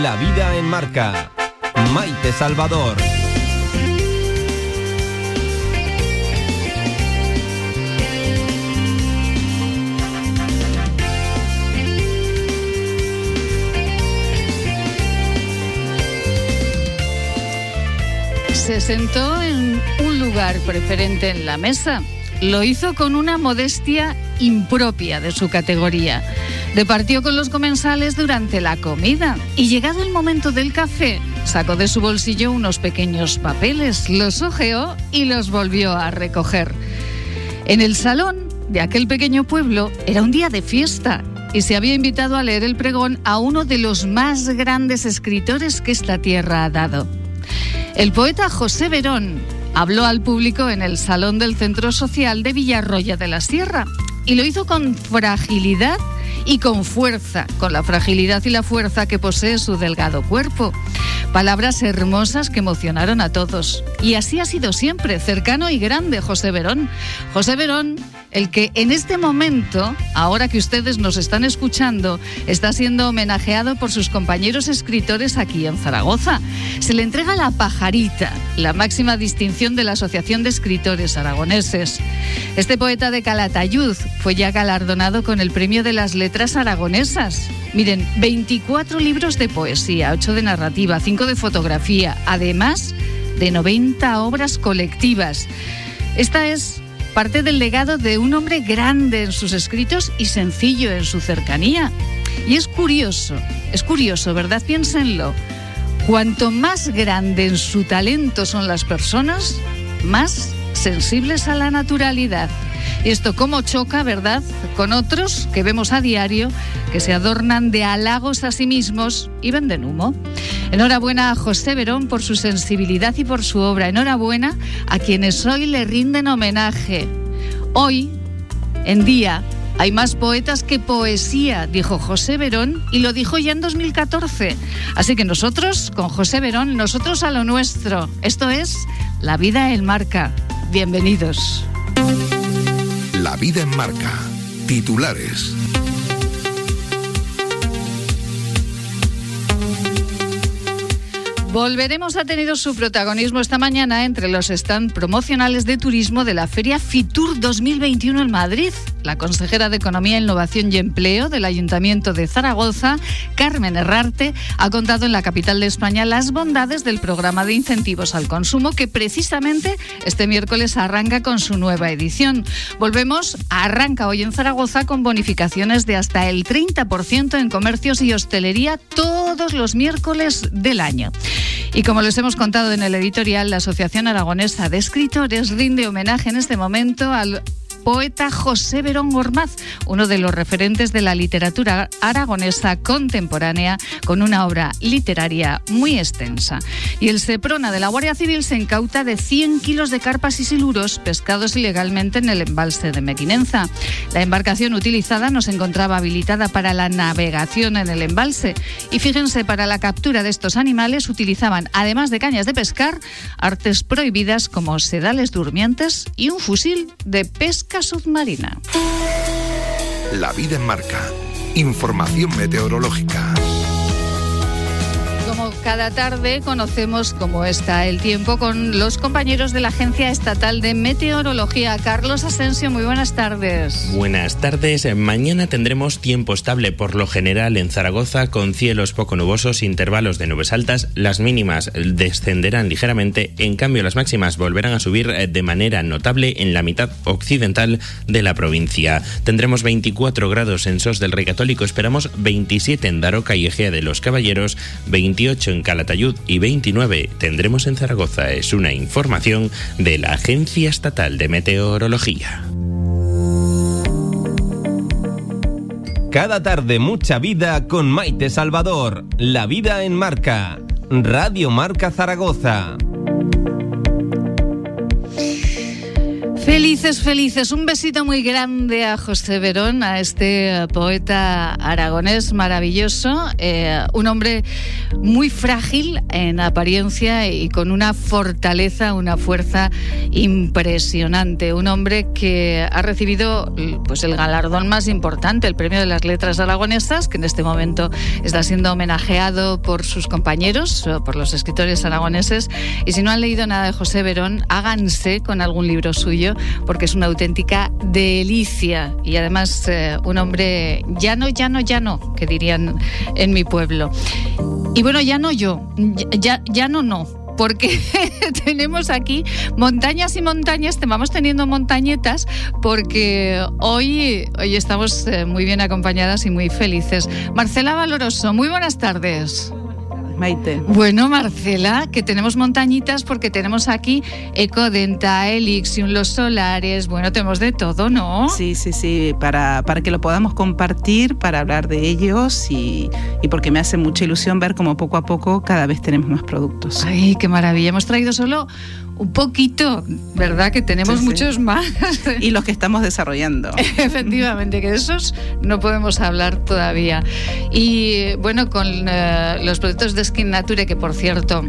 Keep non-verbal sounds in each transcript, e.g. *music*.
La vida en marca. Maite Salvador. Se sentó en un lugar preferente en la mesa. Lo hizo con una modestia impropia de su categoría. Departió con los comensales durante la comida y llegado el momento del café, sacó de su bolsillo unos pequeños papeles, los ojeó y los volvió a recoger. En el salón de aquel pequeño pueblo era un día de fiesta y se había invitado a leer el pregón a uno de los más grandes escritores que esta tierra ha dado. El poeta José Verón habló al público en el salón del Centro Social de Villarroya de la Sierra y lo hizo con fragilidad y con fuerza, con la fragilidad y la fuerza que posee su delgado cuerpo. Palabras hermosas que emocionaron a todos. Y así ha sido siempre, cercano y grande José Verón. José Verón, el que en este momento, ahora que ustedes nos están escuchando, está siendo homenajeado por sus compañeros escritores aquí en Zaragoza. Se le entrega la pajarita, la máxima distinción de la Asociación de Escritores Aragoneses. Este poeta de Calatayud fue ya galardonado con el Premio de las Letras Aragonesas. Miren, 24 libros de poesía, 8 de narrativa, 5 de fotografía, además de 90 obras colectivas. Esta es parte del legado de un hombre grande en sus escritos y sencillo en su cercanía. Y es curioso, es curioso, ¿verdad? Piénsenlo. Cuanto más grande en su talento son las personas, más sensibles a la naturalidad. Y esto cómo choca, ¿verdad?, con otros que vemos a diario que se adornan de halagos a sí mismos y venden humo. Enhorabuena a José Verón por su sensibilidad y por su obra. Enhorabuena a quienes hoy le rinden homenaje. Hoy, en día, hay más poetas que poesía, dijo José Verón, y lo dijo ya en 2014. Así que nosotros, con José Verón, nosotros a lo nuestro. Esto es La vida en marca. Bienvenidos. La vida en marca. Titulares. Volveremos a tener su protagonismo esta mañana entre los stand promocionales de turismo de la Feria Fitur 2021 en Madrid. La consejera de Economía, Innovación y Empleo del Ayuntamiento de Zaragoza, Carmen Herrarte, ha contado en la capital de España las bondades del programa de incentivos al consumo que precisamente este miércoles arranca con su nueva edición. Volvemos, arranca hoy en Zaragoza con bonificaciones de hasta el 30% en comercios y hostelería todos los miércoles del año. Y como les hemos contado en el editorial, la Asociación Aragonesa de Escritores rinde homenaje en este momento al poeta José Verón Gormaz, uno de los referentes de la literatura aragonesa contemporánea, con una obra literaria muy extensa. Y el Seprona de la Guardia Civil se incauta de 100 kilos de carpas y siluros pescados ilegalmente en el embalse de Mequinenza. La embarcación utilizada no se encontraba habilitada para la navegación en el embalse. Y fíjense, para la captura de estos animales utilizaban, además de cañas de pescar, artes prohibidas como sedales durmientes y un fusil de pesca submarina. La vida en marca. Información meteorológica. Cada tarde conocemos cómo está el tiempo con los compañeros de la Agencia Estatal de Meteorología. Carlos Asensio, muy buenas tardes. Buenas tardes. Mañana tendremos tiempo estable por lo general en Zaragoza con cielos poco nubosos, intervalos de nubes altas. Las mínimas descenderán ligeramente, en cambio las máximas volverán a subir de manera notable en la mitad occidental de la provincia. Tendremos 24 grados en Sos del Rey Católico, esperamos 27 en Daroca y Egea de los Caballeros, 28 en Calatayud y 29 tendremos en Zaragoza. Es una información de la Agencia Estatal de Meteorología. Cada tarde mucha vida con Maite Salvador. La vida en marca. Radio Marca Zaragoza. Felices, felices. Un besito muy grande a José Verón, a este poeta aragonés maravilloso. Eh, un hombre muy frágil en apariencia y con una fortaleza, una fuerza impresionante. Un hombre que ha recibido pues, el galardón más importante, el Premio de las Letras Aragonesas, que en este momento está siendo homenajeado por sus compañeros, por los escritores aragoneses. Y si no han leído nada de José Verón, háganse con algún libro suyo porque es una auténtica delicia y además eh, un hombre llano, llano, llano, que dirían en mi pueblo. Y bueno, ya no yo, ya, ya no no, porque *laughs* tenemos aquí montañas y montañas, te vamos teniendo montañetas, porque hoy, hoy estamos eh, muy bien acompañadas y muy felices. Marcela Valoroso, muy buenas tardes. Bueno, Marcela, que tenemos montañitas porque tenemos aquí Ecodenta, Elixium, los solares, bueno, tenemos de todo, ¿no? Sí, sí, sí, para, para que lo podamos compartir, para hablar de ellos y, y porque me hace mucha ilusión ver cómo poco a poco cada vez tenemos más productos. Ay, qué maravilla. Hemos traído solo un poquito, ¿verdad? Que tenemos muchos más. Y los que estamos desarrollando. *laughs* Efectivamente, que de esos no podemos hablar todavía. Y bueno, con eh, los productos de Skin Nature, que por cierto,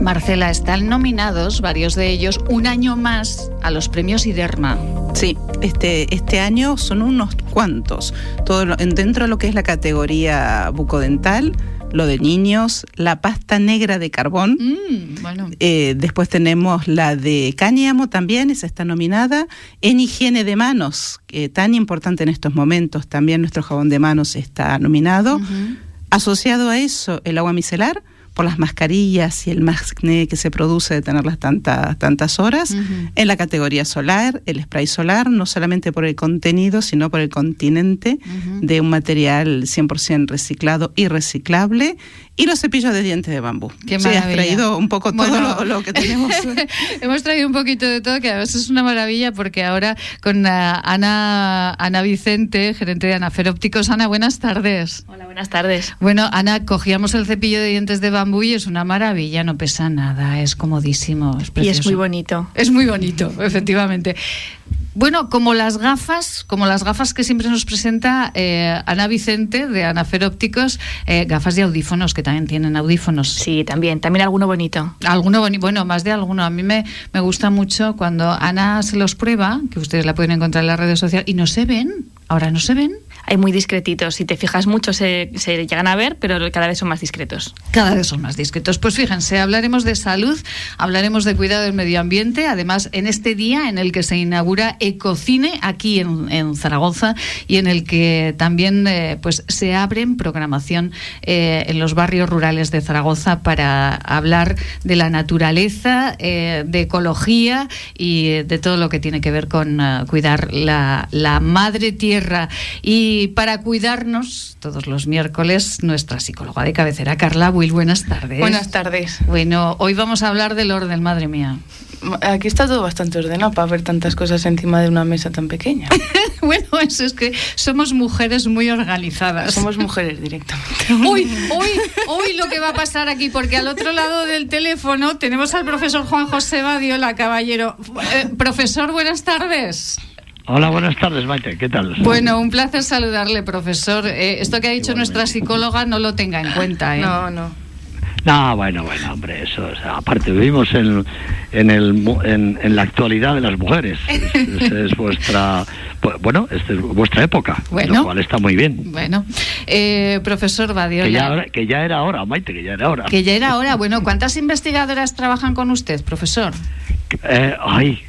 Marcela, están nominados, varios de ellos, un año más a los premios IDERMA. Sí, este, este año son unos cuantos. Todo dentro de lo que es la categoría bucodental, lo de niños, la pasta negra de carbón. Mm, eh, después tenemos la de cáñamo también, esa está nominada. En higiene de manos, tan importante en estos momentos, también nuestro jabón de manos está nominado. Asociado a eso, el agua micelar por las mascarillas y el mascné que se produce de tenerlas tantas tantas horas. En la categoría solar, el spray solar, no solamente por el contenido, sino por el continente de un material 100% reciclado y reciclable y los cepillos de dientes de bambú. Qué sí, has traído un poco todo lo, que tenemos. *laughs* Hemos traído un poquito de todo, que además es una maravilla porque ahora con Ana, Ana Vicente, gerente de Anafer Ópticos. Ana, buenas tardes. Hola, buenas tardes. Bueno, Ana, cogíamos el cepillo de dientes de bambú y es una maravilla, no pesa nada, es comodísimo. Es y es muy bonito. Es muy bonito, efectivamente. Bueno, como las gafas, como las gafas que siempre nos presenta eh, Ana Vicente de Anafer Ópticos, eh, gafas de audífonos que también tienen audífonos. Sí, también, también alguno bonito. Alguno bonito, bueno, más de alguno. A mí me, me gusta mucho cuando Ana se los prueba, que ustedes la pueden encontrar en las redes sociales, y no se ven. Ahora no se ven hay muy discretitos. Si te fijas mucho se, llegan a ver, pero cada vez son más discretos. Cada vez son más discretos. Pues fíjense, hablaremos de salud, hablaremos de cuidado del medio ambiente, además en este día en el que se inaugura Ecocine aquí en, Zaragoza y en el que también eh, pues se abre en programación eh, en los barrios rurales de Zaragoza para hablar de la naturaleza, eh, de ecología y de todo lo que tiene que ver con cuidar la, la madre tierra. Y y para cuidarnos, todos los miércoles, nuestra psicóloga de cabecera, Carla Will. Buenas tardes. Buenas tardes. Bueno, hoy vamos a hablar del orden, madre mía. Aquí está todo bastante ordenado para ver tantas cosas encima de una mesa tan pequeña. *laughs* bueno, eso es que somos mujeres muy organizadas. Somos mujeres directamente. *laughs* Uy, hoy, hoy lo que va a pasar aquí, porque al otro lado del teléfono tenemos al profesor Juan José Badiola, caballero. Eh, profesor, buenas tardes. Hola, buenas tardes, Maite. ¿Qué tal? Bueno, un placer saludarle, profesor. Eh, esto que ha dicho nuestra psicóloga no lo tenga en cuenta, ¿eh? No, no. No, bueno, bueno, hombre, eso, aparte vivimos en, en, el, en, la actualidad de las mujeres. Es, es vuestra, bueno, es vuestra época, bueno, lo cual está muy bien. Bueno, eh, profesor Badiola. Que ya, que ya era hora, Maite, que ya era hora. Que ya era hora. Bueno, ¿cuántas investigadoras trabajan con usted, profesor? Eh, ay,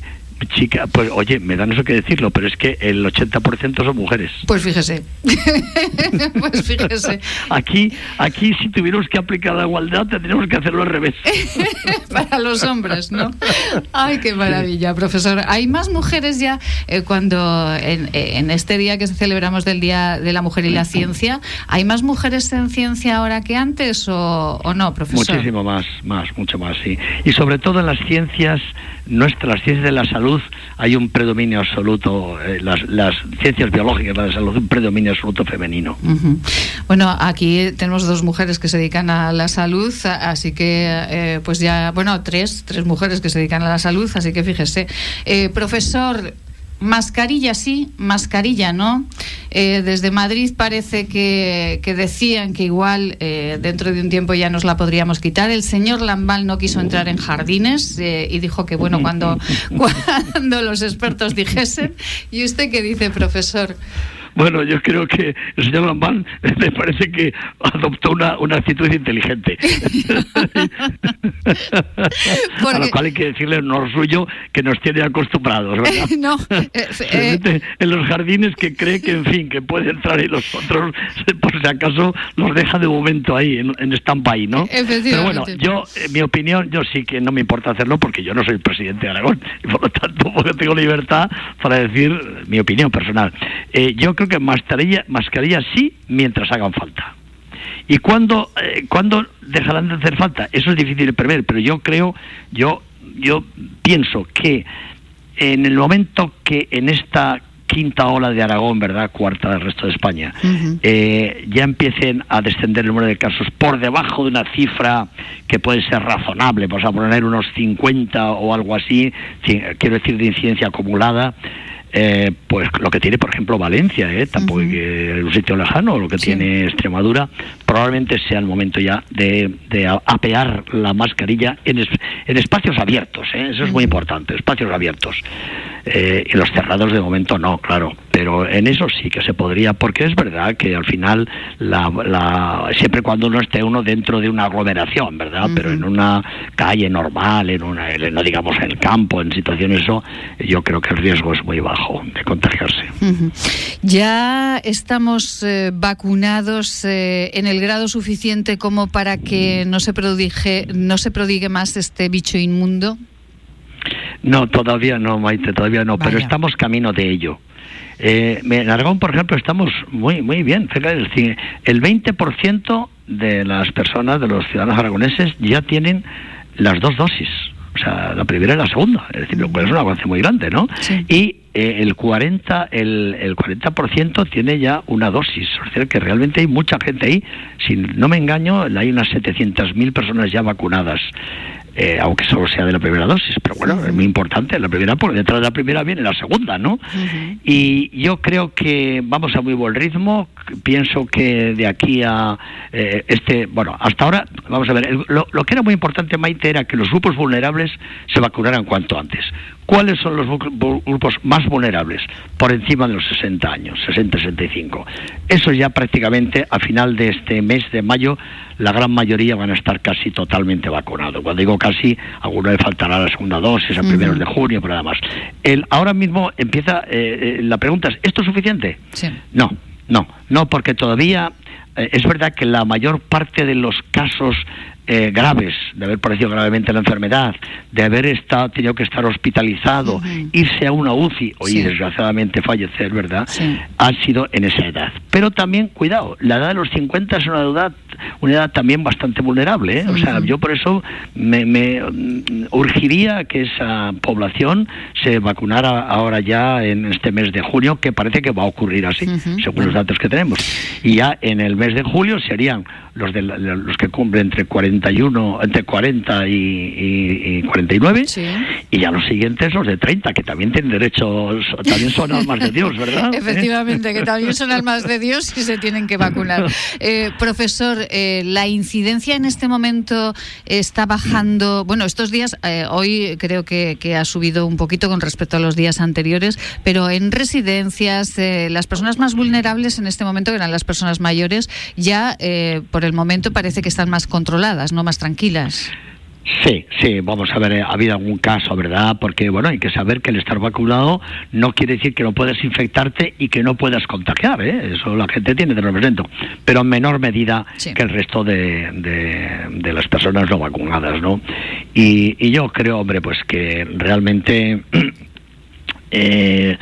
chica, pues oye, me dan eso que decirlo, pero es que el 80% son mujeres. Pues fíjese. *laughs* pues fíjese. *laughs* aquí, aquí si tuviéramos que aplicar la igualdad tendríamos que hacerlo al revés. *laughs* Para los hombres, ¿no? Ay, qué maravilla, profesor. ¿Hay más mujeres ya eh, cuando en, este día que celebramos del Día de la Mujer y la Ciencia, ¿hay más mujeres en ciencia ahora que antes o, o no, profesor? Muchísimo más, más, mucho más, sí. Y sobre todo en las ciencias nuestras, ciencias de la salud hay un predominio absoluto, eh, las, las, ciencias biológicas de la salud, un predominio absoluto femenino. Bueno, aquí tenemos dos mujeres que se dedican a la salud, así que, eh, pues ya, bueno, tres, tres mujeres que se dedican a la salud, así que fíjese. Eh, profesor, Mascarilla sí, mascarilla no. Eh, desde Madrid parece que, decían que igual eh, dentro de un tiempo ya nos la podríamos quitar. El señor Lambal no quiso entrar en jardines eh, y dijo que bueno cuando, *laughs* cuando los expertos dijesen. ¿Y usted qué dice, profesor? Bueno, yo creo que el señor Lambán *laughs* me parece que adoptó una, una actitud inteligente. *laughs* A lo cual hay que decirle honor suyo que nos tiene acostumbrados, ¿verdad? *laughs* no. Eh, eh, en los jardines que cree que, en fin, que puede entrar y los otros, por si acaso, los deja de momento ahí, en, en stand-by, ¿no? Pero bueno, yo, en mi opinión, yo sí que no me importa hacerlo porque yo no soy presidente de Aragón y por lo tanto tengo libertad para decir mi opinión personal. Eh, yo creo que mascarilla, mascarilla sí mientras hagan falta. ¿Y cuándo, eh, dejarán de hacer falta? Eso es difícil de prever, pero yo creo, yo, yo pienso que en el momento que en esta quinta ola de Aragón, ¿verdad? Cuarta del resto de España, eh, ya empiecen a descender el número de casos por debajo de una cifra que puede ser razonable, vamos a poner unos 50 o algo así, quiero decir de incidencia acumulada, eh, pues lo que tiene, por ejemplo, Valencia, ¿eh? tampoco que un sitio lejano, lo que tiene Extremadura, probablemente sea el momento ya de, apear la mascarilla en, en espacios abiertos, ¿eh? eso es muy importante, espacios abiertos. Eh, en los cerrados de momento no, claro, pero en eso sí que se podría, porque es verdad que al final, la, siempre cuando uno esté uno dentro de una aglomeración, ¿verdad? Pero en una calle normal, en una, no digamos en el campo, en situaciones eso, yo creo que el riesgo es muy bajo de contagiarse. Ya estamos eh, vacunados eh, en el grado suficiente como para que no se prodigue, no se prodigue más este bicho inmundo. No, todavía no, Maite, todavía no, pero estamos camino de ello. Eh, en Aragón, por ejemplo, estamos muy muy bien. El 20% de las personas, de los ciudadanos aragoneses, ya tienen las dos dosis. O sea, la primera y la segunda. Es decir, es un avance muy grande, ¿no? Y eh, el 40 el, el 40% tiene ya una dosis. O sea, que realmente hay mucha gente ahí. Si no me engaño, hay unas 700.000 personas ya vacunadas. Eh, aunque solo sea de la primera dosis, pero bueno, es muy importante la primera, porque detrás de la primera viene la segunda, ¿no? Y yo creo que vamos a muy buen ritmo, pienso que de aquí a eh, este, bueno, hasta ahora, vamos a ver, lo, lo, que era muy importante, Maite, era que los grupos vulnerables se vacunaran cuanto antes. ¿Cuáles son los grupos más vulnerables? Por encima de los 60 años, 60-65. Eso ya prácticamente a final de este mes de mayo, la gran mayoría van a estar casi totalmente vacunados. Cuando digo casi, a alguno le faltará la segunda dosis a primeros de junio, pero nada más. El, ahora mismo empieza, eh, eh, la pregunta es, ¿esto es suficiente? Sí. No, no, no, porque todavía eh, es verdad que la mayor parte de los casos eh, graves, de haber padecido gravemente la enfermedad, de haber estado, tenido que estar hospitalizado, irse a una UCI o y desgraciadamente fallecer, ¿verdad? Ha sido en esa edad. Pero también, cuidado, la edad de los 50 es una edad, una edad también bastante vulnerable. ¿eh? O sea, yo por eso me, me, mm, urgiría que esa población se vacunara ahora ya en este mes de junio, que parece que va a ocurrir así, según los datos que tenemos. Y ya en el mes de julio serían los, de, los que cumplen entre 41, entre 40 y, 49, y ya los siguientes los de 30, que también tienen derechos, también son almas de Dios, ¿verdad? *laughs* Efectivamente, que también son almas de Dios y se tienen que vacunar. *laughs* Eh, profesor, eh, la incidencia en este momento está bajando, bueno, estos días, eh, hoy creo que, que, ha subido un poquito con respecto a los días anteriores, pero en residencias, las personas más vulnerables en este momento, que eran las personas mayores, ya por por el momento parece que están más controladas, no más tranquilas. Sí, sí, vamos a ver, ha habido algún caso, ¿verdad? Porque, bueno, hay que saber que el estar vacunado no quiere decir que no puedas infectarte y que no puedas contagiar, ¿eh? Eso la gente tiene, de represento, pero en menor medida que el resto de, de, las personas no vacunadas, ¿no? Y, y yo creo, hombre, pues que realmente *clears throat* eh,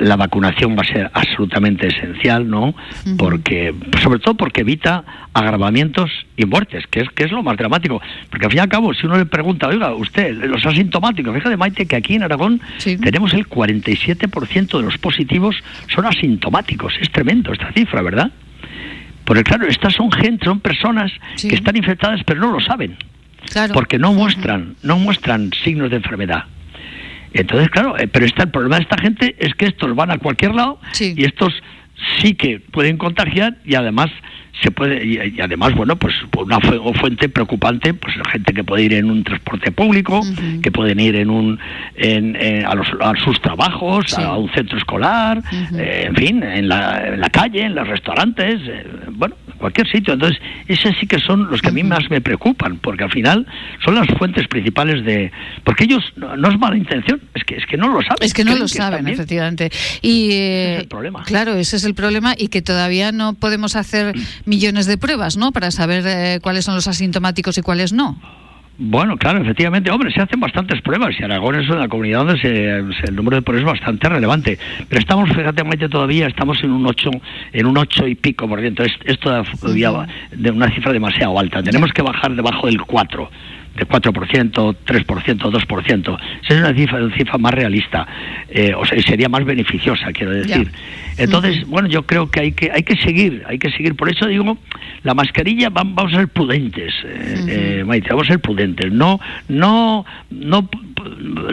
la vacunación va a ser absolutamente esencial, ¿no? Porque, sobre todo porque evita agravamientos y muertes, que es, que es lo más dramático. Porque al fin y al cabo, si uno le pregunta, oiga, usted, los asintomáticos, fíjate, Maite, que aquí en Aragón tenemos el 47% de los positivos son asintomáticos. Es tremendo esta cifra, ¿verdad? Porque claro, estas son gente, son personas que están infectadas pero no lo saben. Porque no muestran, no muestran signos de enfermedad. Entonces, claro, eh, pero está el problema de esta gente es que estos van a cualquier lado y estos sí que pueden contagiar y además se puede y, además bueno pues una fuente preocupante pues la gente que puede ir en un transporte público que pueden ir en un en, a, los, a, sus trabajos a un centro escolar eh, en fin en la, en la, calle en los restaurantes eh, bueno cualquier sitio. Entonces esos sí que son los que a mí más me preocupan porque al final son las fuentes principales de porque ellos no, es mala intención es que es que no lo saben es que no lo saben efectivamente. Y ese es el problema. claro ese es el problema y que todavía no podemos hacer millones de pruebas, ¿no? Para saber eh, cuáles son los asintomáticos y cuáles no. Bueno, claro, efectivamente, hombre, se hacen bastantes pruebas y Aragón es una comunidad donde el número de pruebas es bastante relevante. Pero estamos, fíjate, todavía estamos en un 8, en un 8 y pico por ciento. Es, es todavía de una cifra demasiado alta. Tenemos que bajar debajo del 4 de 4%, 3%, 2%. Esa es una cifra, una cifra más realista, eh, o sea, sería más beneficiosa, quiero decir. Entonces, bueno, yo creo que hay que hay que seguir, hay que seguir. Por eso digo, la mascarilla vamos a ser prudentes, eh, eh, vamos a ser prudentes. No, no, no,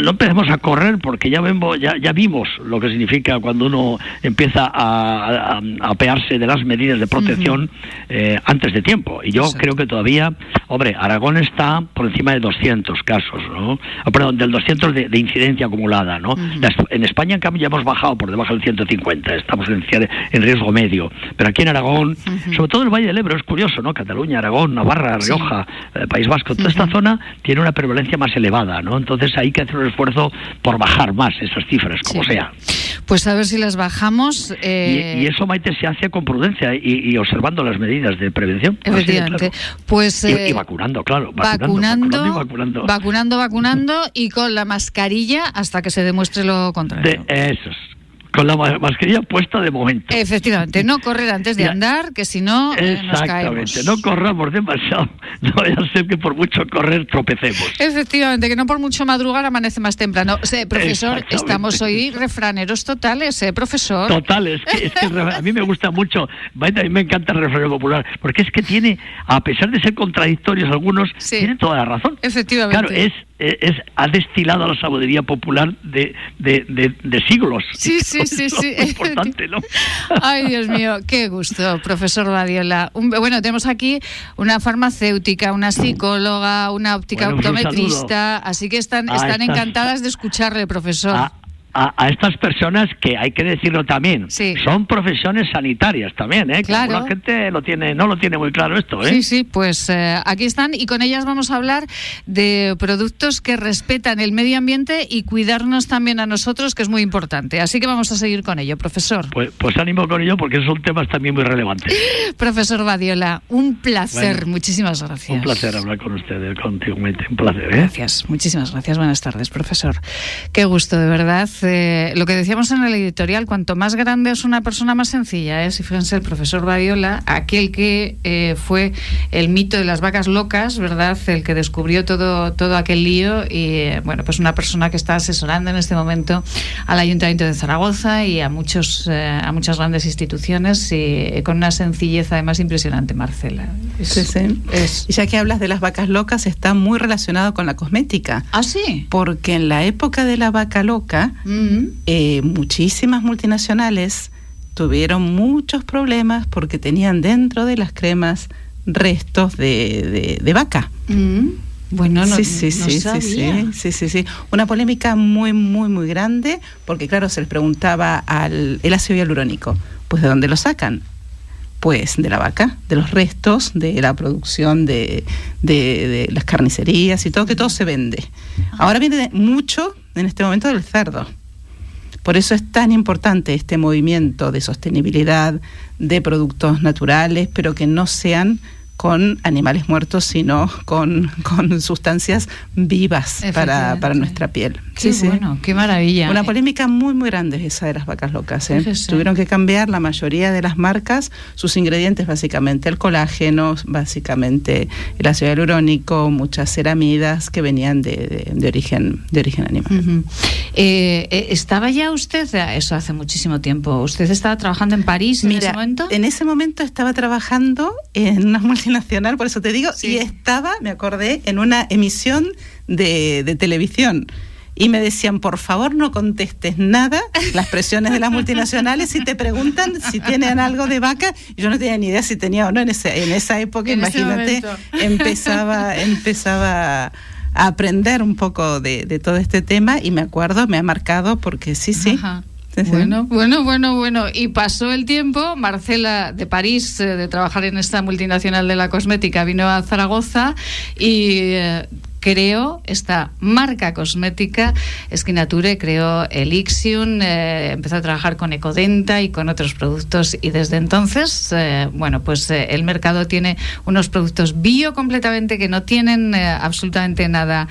no empecemos a correr porque ya vemos, ya, ya vimos lo que significa cuando uno empieza a, apearse de las medidas de protección antes de tiempo. Y yo creo que todavía, hombre, Aragón está por encima de 200 casos, ¿no? Ah, perdón, del 200 de, incidencia acumulada, ¿no? en España, en cambio, ya hemos bajado por debajo del 150, estamos en, en riesgo medio. Pero aquí en Aragón, sobre todo el Valle del Ebro, es curioso, ¿no? Cataluña, Aragón, Navarra, Rioja, eh, País Vasco, toda esta zona tiene una prevalencia más elevada, ¿no? Entonces hay que hacer un esfuerzo por bajar más esas cifras, como sea. Pues a ver si las bajamos. Eh, y, eso, Maite, se hace con prudencia y, observando las medidas de prevención. Efectivamente. Pues, y, eh, vacunando, claro. Vacunando, vacunando, vacunando, vacunando, y con la mascarilla hasta que se demuestre lo contrario. De, esos, con la mascarilla puesta de momento. Efectivamente, no correr antes de andar, que si no eh, Exactamente, no corramos demasiado, *laughs* no vaya a ser que por mucho correr tropecemos. Efectivamente, que no por mucho madrugar amanece más temprano. profesor, estamos hoy refraneros totales, ¿eh, profesor? Totales, es que, a mí me gusta mucho, a mí me encanta el refranero popular, porque es que tiene, a pesar de ser contradictorios algunos, tiene toda la razón. Efectivamente. Claro, es es, ha destilado a la sabiduría popular de, de, de, siglos. Sí, sí, *laughs* sí, sí. importante, ¿no? *laughs* Ay, Dios mío, qué gusto, profesor Badiola. bueno, tenemos aquí una farmacéutica, una psicóloga, una óptica pues optometrista, así que están, están encantadas de escucharle, profesor a, estas personas que hay que decirlo también, son profesiones sanitarias también, ¿eh? Claro. la gente lo tiene, no lo tiene muy claro esto, ¿eh? Sí, sí, pues eh, aquí están y con ellas vamos a hablar de productos que respetan el medio ambiente y cuidarnos también a nosotros, que es muy importante. Así que vamos a seguir con ello, profesor. Pues, pues ánimo con ello porque son temas también muy relevantes. *laughs* profesor Badiola, un placer, muchísimas gracias. Un placer hablar con ustedes, contigo, un placer. ¿eh? Gracias, muchísimas gracias. Buenas tardes, profesor. Qué gusto, de verdad lo que decíamos en el editorial, cuanto más grande es una persona, más sencilla es. Y fíjense, el profesor Badiola, aquel que eh, fue el mito de las vacas locas, ¿verdad? El que descubrió todo, todo aquel lío y, eh, bueno, pues una persona que está asesorando en este momento al Ayuntamiento de Zaragoza y a, muchos, eh, a muchas grandes instituciones y con una sencillez además impresionante, Marcela. sí, sí. Y ya que hablas de las vacas locas, está muy relacionado con la cosmética. Ah, sí. Porque en la época de la vaca loca, eh, muchísimas multinacionales tuvieron muchos problemas porque tenían dentro de las cremas restos de, vaca. Bueno, no, sí, sí, sí, sí, sí, sí, Una polémica muy, muy, muy grande, porque claro, se les preguntaba al el ácido hialurónico, pues ¿de dónde lo sacan? Pues de la vaca, de los restos de la producción de, de, las carnicerías y todo, que todo se vende. Ah. Ahora viene mucho en este momento del cerdo. Por eso es tan importante este movimiento de sostenibilidad de productos naturales, pero que no sean con animales muertos, sino con, con sustancias vivas para, para, nuestra piel. Qué sí, bueno, qué maravilla. Una polémica muy, muy grande esa de las vacas locas. ¿eh? Tuvieron que cambiar la mayoría de las marcas, sus ingredientes, básicamente el colágeno, básicamente el ácido hialurónico, muchas ceramidas que venían de, de, origen, de origen animal. Eh, eh, ¿Estaba ya usted, eso hace muchísimo tiempo, usted estaba trabajando en París en ese momento? En ese momento estaba trabajando en una multinacional, por eso te digo, y estaba, me acordé, en una emisión de, televisión. Y me decían, por favor no contestes nada, las presiones de las multinacionales, si te preguntan si tienen algo de vaca, yo no tenía ni idea si tenía o no en, ese, en esa época, imagínate, empezaba, empezaba a aprender un poco de, todo este tema y me acuerdo, me ha marcado porque sí, sí. *laughs* Bueno, bueno, bueno, bueno. Y pasó el tiempo, Marcela de París, eh, de trabajar en esta multinacional de la cosmética, vino a Zaragoza y eh, creó esta marca cosmética, Esquinature, creó Elixium, eh, empezó a trabajar con Ecodenta y con otros productos y desde entonces, eh, bueno, pues eh, el mercado tiene unos productos bio completamente que no tienen absolutamente nada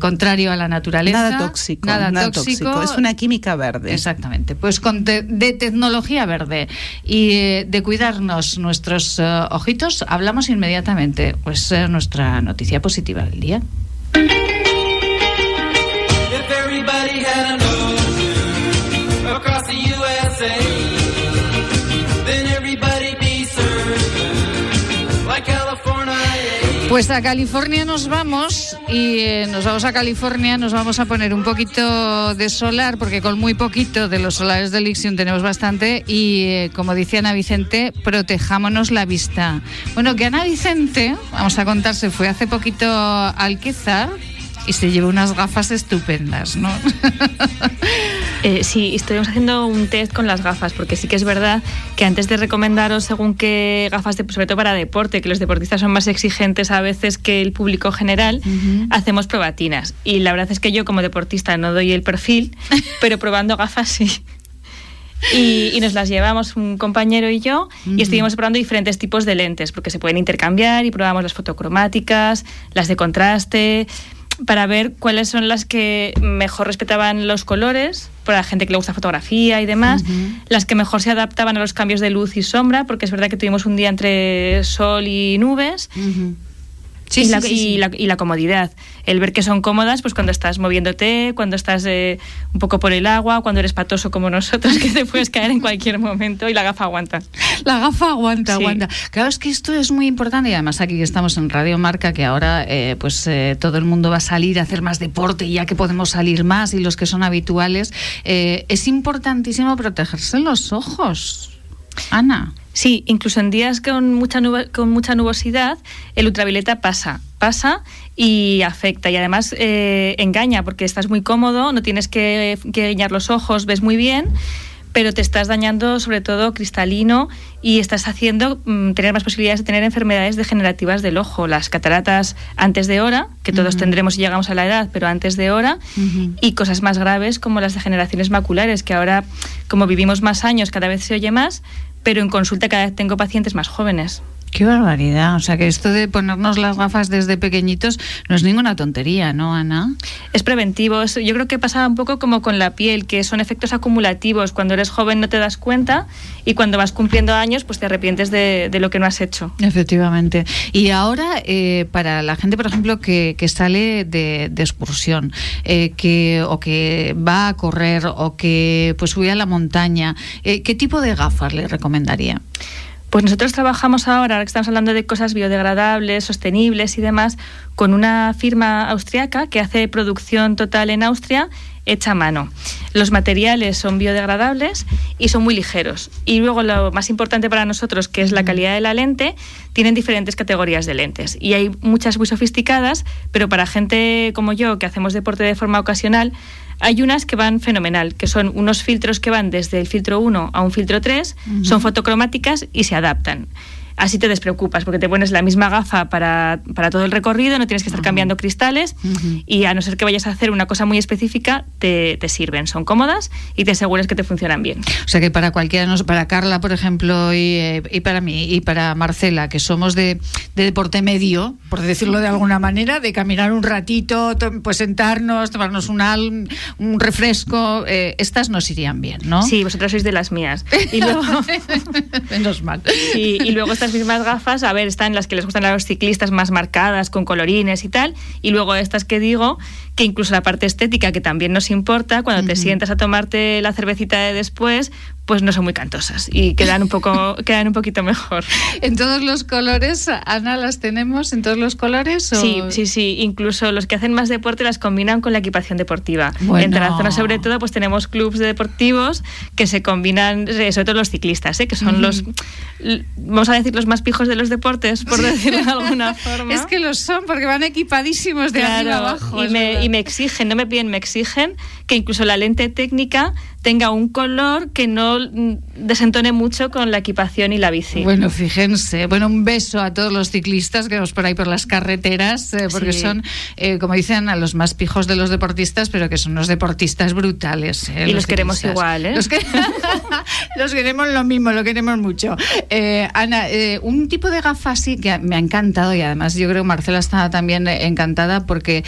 contrario a la naturaleza. Nada tóxico. Nada, tóxico. Es una química verde. Exactamente. Pues con de tecnología verde y de cuidarnos nuestros ojitos, hablamos inmediatamente. Pues nuestra noticia positiva del día. Thank you. Pues a California nos vamos y eh, nos vamos a California, nos vamos a poner un poquito de solar, porque con muy poquito de los solares de Lixion tenemos bastante y eh, como decía Ana Vicente, protejámonos la vista. Bueno, que Ana Vicente, vamos a contar, se fue hace poquito al Quezar y se lleva unas gafas estupendas, ¿no? *laughs* Eh, sí, estuvimos haciendo un test con las gafas, porque sí que es verdad que antes de recomendaros según qué gafas, de, sobre todo para deporte, que los deportistas son más exigentes a veces que el público general, hacemos probatinas. Y la verdad es que yo como deportista no doy el perfil, *laughs* pero probando gafas sí. Y, nos las llevamos un compañero y yo y estuvimos probando diferentes tipos de lentes porque se pueden intercambiar y probamos las fotocromáticas, las de contraste, para ver cuáles son las que mejor respetaban los colores, para la gente que le gusta fotografía y demás, las que mejor se adaptaban a los cambios de luz y sombra, porque es verdad que tuvimos un día entre sol y nubes, y, la, comodidad. El ver que son cómodas, pues cuando estás moviéndote, cuando estás eh, un poco por el agua, cuando eres patoso como nosotros, *laughs* que te puedes caer en cualquier momento y la gafa aguanta. La gafa aguanta, aguanta. Claro, es que esto es muy importante y además aquí que estamos en Radio Marca, que ahora eh, pues eh, todo el mundo va a salir a hacer más deporte y ya que podemos salir más y los que son habituales, es importantísimo protegerse los ojos. Ana. Sí, incluso en días con mucha, con mucha nubosidad, el ultravioleta pasa, pasa y afecta. Y además eh, engaña porque estás muy cómodo, no tienes que, que guiñar los ojos, ves muy bien pero te estás dañando sobre todo cristalino y estás haciendo mm, tener más posibilidades de tener enfermedades degenerativas del ojo, las cataratas antes de hora, que todos tendremos si llegamos a la edad, pero antes de hora, y cosas más graves como las degeneraciones maculares, que ahora, como vivimos más años, cada vez se oye más, pero en consulta cada vez tengo pacientes más jóvenes. Qué barbaridad. O sea que esto de ponernos las gafas desde pequeñitos no es ninguna tontería, ¿no, Ana? Es preventivo. Yo creo que pasa un poco como con la piel, que son efectos acumulativos. Cuando eres joven no te das cuenta y cuando vas cumpliendo años pues te arrepientes de, lo que no has hecho. Efectivamente. Y ahora, eh, para la gente, por ejemplo, que, sale de, excursión eh, que, o que va a correr o que pues sube a la montaña, eh, ¿qué tipo de gafas le recomendaría? Pues nosotros trabajamos ahora, ahora que estamos hablando de cosas biodegradables, sostenibles y demás, con una firma austriaca que hace producción total en Austria hecha a mano. Los materiales son biodegradables y son muy ligeros. Y luego lo más importante para nosotros, que es la calidad de la lente, tienen diferentes categorías de lentes. Y hay muchas muy sofisticadas, pero para gente como yo, que hacemos deporte de forma ocasional, hay unas que van fenomenal, que son unos filtros que van desde el filtro 1 a un filtro 3, son fotocromáticas y se adaptan. Así te despreocupas, porque te pones la misma gafa para, para todo el recorrido, no tienes que estar cambiando cristales y a no ser que vayas a hacer una cosa muy específica, te, te, sirven. Son cómodas y te aseguras que te funcionan bien. O sea que para cualquiera, para Carla, por ejemplo, y, eh, y para mí, y para Marcela, que somos de, de, deporte medio, por decirlo de alguna manera, de caminar un ratito, pues sentarnos, tomarnos un, un refresco, eh, estas nos irían bien, ¿no? Sí, vosotros sois de las mías. *laughs* Y luego... Menos mal. Y, y luego estas mismas gafas, a ver, están las que les gustan a los ciclistas más marcadas, con colorines y tal, y luego estas que digo, que incluso la parte estética, que también nos importa, cuando te sientas a tomarte la cervecita de después, pues no son muy cantosas y quedan un poco *laughs* quedan un poquito mejor. ¿En todos los colores, Ana, las tenemos en todos los colores? Sí, sí, sí. Incluso los que hacen más deporte las combinan con la equipación deportiva. En Tarazona, sobre todo, pues tenemos clubes de deportivos que se combinan, eh, sobre todo los ciclistas, ¿eh? que son los, vamos a decir, los más pijos de los deportes, por decirlo de *laughs* alguna forma. Es que los son, porque van equipadísimos de arriba abajo. Y me, y me exigen, no me piden, me exigen que incluso la lente técnica tenga un color que no desentone mucho con la equipación y la bici. Bueno, fíjense. Bueno, un beso a todos los ciclistas que vamos por ahí por las carreteras, eh, porque son, eh, como dicen, a los más pijos de los deportistas, pero que son unos deportistas brutales. Eh, y los, queremos igual, ¿eh? Los, que... *laughs* los, queremos lo mismo, lo queremos mucho. Ana, un tipo de gafa así que me ha encantado y además yo creo que Marcela está también encantada porque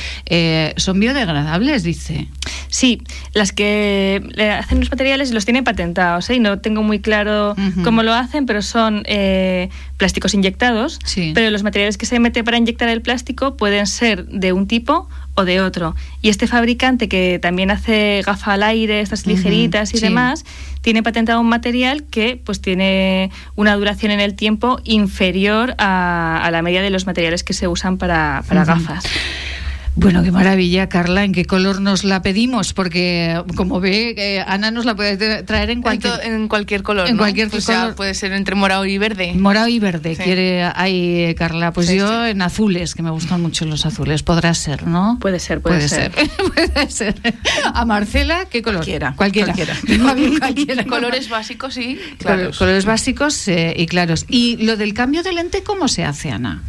son biodegradables, dice. Sí, las que hacen los materiales los tienen patentados, ¿eh? y no tengo muy claro cómo lo hacen, pero son eh, plásticos inyectados, pero los materiales que se mete para inyectar el plástico pueden ser de un tipo o de otro. Y este fabricante que también hace gafa al aire, estas ligeritas y demás, tiene patentado un material que pues tiene una duración en el tiempo inferior a, la media de los materiales que se usan para, gafas. Bueno, qué maravilla, Carla. ¿En qué color nos la pedimos? Porque, como ve, eh, Ana nos la puede traer en cualquier, en cualquier color. En cualquier color. puede ser entre morado y verde. Morado y verde, quiere ahí, Carla. Pues yo en azules, que me gustan mucho los azules. Podrá ser, ¿no? Puede ser, puede, ser. *laughs* puede ser. A Marcela, ¿qué color? Cualquiera. Cualquiera. cualquiera. *laughs* Colores básicos y claros. Colores básicos eh, y claros. ¿Y lo del cambio de lente cómo se hace, Ana?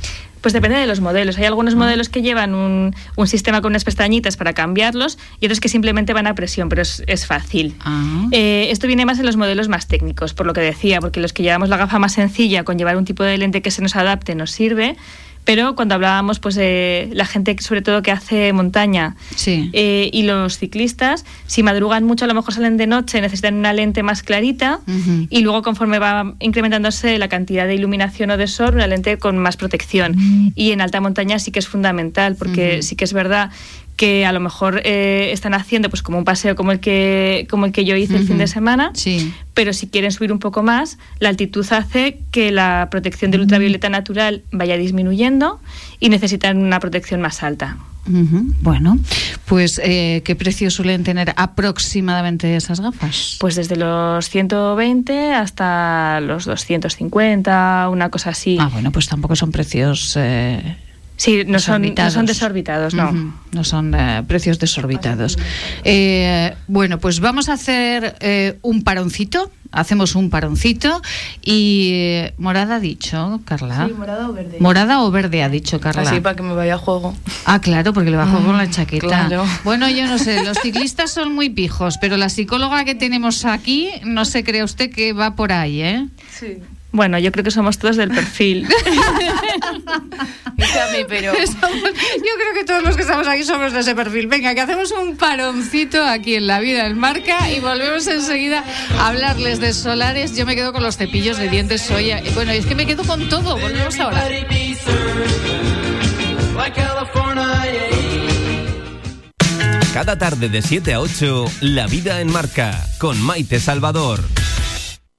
Pues depende de los modelos. Hay algunos ah. modelos que llevan un, un, sistema con unas pestañitas para cambiarlos y otros que simplemente van a presión, pero es, es fácil. Ah. Eh, esto viene más en los modelos más técnicos, por lo que decía, porque los que llevamos la gafa más sencilla con llevar un tipo de lente que se nos adapte nos sirve pero cuando hablábamos pues de la gente sobre todo que hace montaña eh, y los ciclistas, si madrugan mucho a lo mejor salen de noche, necesitan una lente más clarita y luego conforme va incrementándose la cantidad de iluminación o de sol, una lente con más protección. Y en alta montaña sí que es fundamental porque sí que es verdad que a lo mejor eh, están haciendo pues como un paseo como el que como el que yo hice el fin de semana sí. pero si quieren subir un poco más la altitud hace que la protección del ultravioleta natural vaya disminuyendo y necesitan una protección más alta Bueno, pues eh, ¿qué precio suelen tener aproximadamente esas gafas? Pues desde los 120 hasta los 250, una cosa así. Ah, bueno, pues tampoco son precios eh, Sí, no son, no son, desorbitados, no. No son eh, precios desorbitados. Eh, bueno, pues vamos a hacer eh, un paroncito. Hacemos un paroncito y morada ha dicho, Carla. Sí, morada o verde. Morada o verde ha dicho Carla. Así para que me vaya a juego. Ah, claro, porque le va a juego con la chaqueta. Bueno, yo no sé, los ciclistas son muy pijos, pero la psicóloga que tenemos aquí, no se cree usted que va por ahí, ¿eh? Sí. Bueno, yo creo que somos todos del perfil. *laughs* pero... *laughs* yo creo que todos los que estamos aquí somos de ese perfil. Venga, que hacemos un paroncito aquí en La Vida en Marca y volvemos enseguida a hablarles de solares. Yo me quedo con los cepillos de dientes soya. Bueno, es que me quedo con todo. Volvemos ahora. Cada tarde de 7 a 8, La Vida en Marca, con Maite Salvador.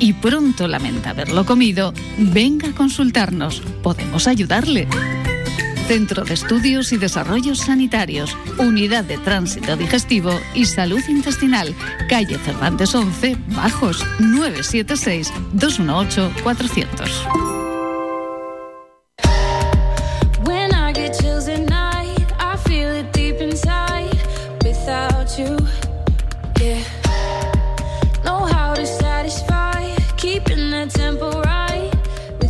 y pronto lamenta haberlo comido, venga a consultarnos. Podemos ayudarle. Centro de Estudios y Desarrollos Sanitarios, Unidad de Tránsito Digestivo y Salud Intestinal, calle Cervantes 11, Bajos, 976-218-400.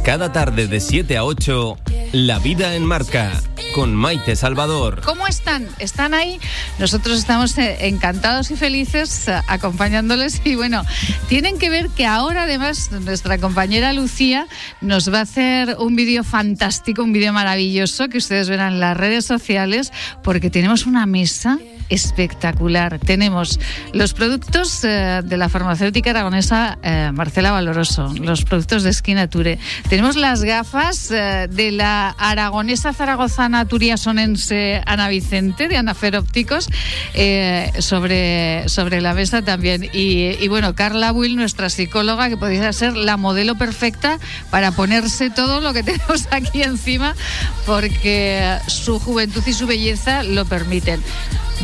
Cada tarde de 7 a 8, La Vida en Marca, con Maite Salvador. ¿Cómo están? ¿Están ahí? Nosotros estamos eh, encantados y felices eh, acompañándoles *laughs* y bueno, tienen que ver que ahora además nuestra compañera Lucía nos va a hacer un vídeo fantástico, un vídeo maravilloso que ustedes verán en las redes sociales porque tenemos una mesa espectacular. Tenemos los productos eh, de la farmacéutica aragonesa Marcela Valoroso, los productos de Esquinature. Tenemos las gafas eh, de la aragonesa zaragozana turiasonense Ana Vicente, de Anafer Ópticos, sobre, sobre la mesa también. Y, bueno, Carla Will, nuestra psicóloga, que podría ser la modelo perfecta para ponerse todo lo que *laughs* tenemos aquí encima, porque su juventud y su belleza lo permiten.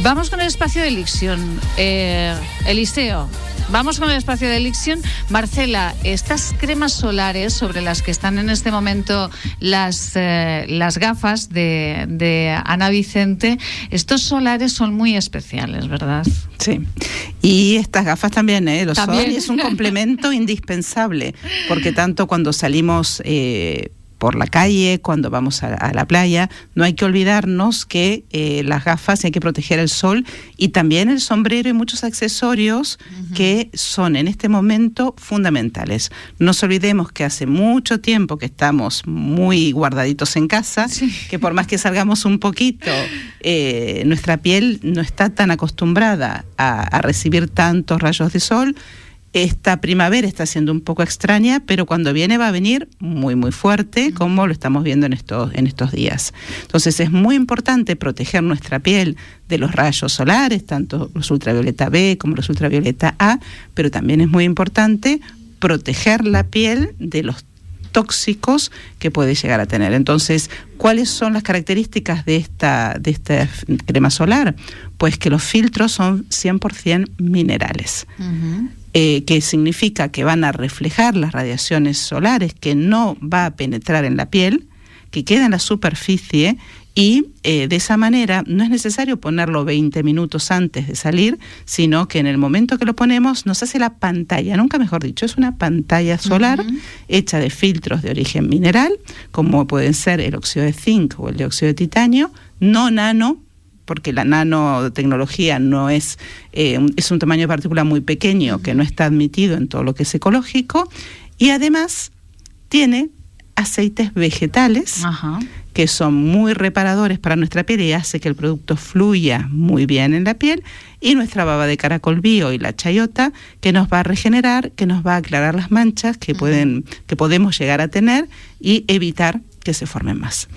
Vamos con el espacio de Elixion. Eh, Eliseo, vamos con el espacio de Elixion. Marcela, estas cremas solares sobre las que están en este momento las, eh, las gafas de, Ana Vicente, estos solares son muy especiales, ¿verdad? Sí. Y estas gafas también, ¿eh? Los ¿También? es un complemento indispensable, porque tanto cuando salimos... Eh, por la calle, cuando vamos a, la playa. No hay que olvidarnos que eh, las gafas hay que proteger el sol y también el sombrero y muchos accesorios que son en este momento fundamentales. No nos olvidemos que hace mucho tiempo que estamos muy guardaditos en casa, que por más que salgamos un poquito, eh, nuestra piel no está tan acostumbrada a recibir tantos rayos de sol esta primavera está siendo un poco extraña, pero cuando viene va a venir muy, muy fuerte, como lo estamos viendo en estos, en estos días. Entonces es muy importante proteger nuestra piel de los rayos solares, tanto los ultravioleta B como los ultravioleta A, pero también es muy importante proteger la piel de los tóxicos que puede llegar a tener. Entonces, ¿cuáles son las características de esta, de esta crema solar? Pues que los filtros son 100% minerales. Eh, que significa que van a reflejar las radiaciones solares, que no va a penetrar en la piel, que queda en la superficie y eh, de esa manera no es necesario ponerlo 20 minutos antes de salir, sino que en el momento que lo ponemos nos hace la pantalla, nunca mejor dicho, es una pantalla solar hecha de filtros de origen mineral, como pueden ser el óxido de zinc o el dióxido de titanio, no nano, porque la nanotecnología no es, eh, es un tamaño de partícula muy pequeño que no está admitido en todo lo que es ecológico y además tiene aceites vegetales que son muy reparadores para nuestra piel y hace que el producto fluya muy bien en la piel y nuestra baba de caracol bio y la chayota que nos va a regenerar, que nos va a aclarar las manchas que pueden que podemos llegar a tener y evitar que se formen más.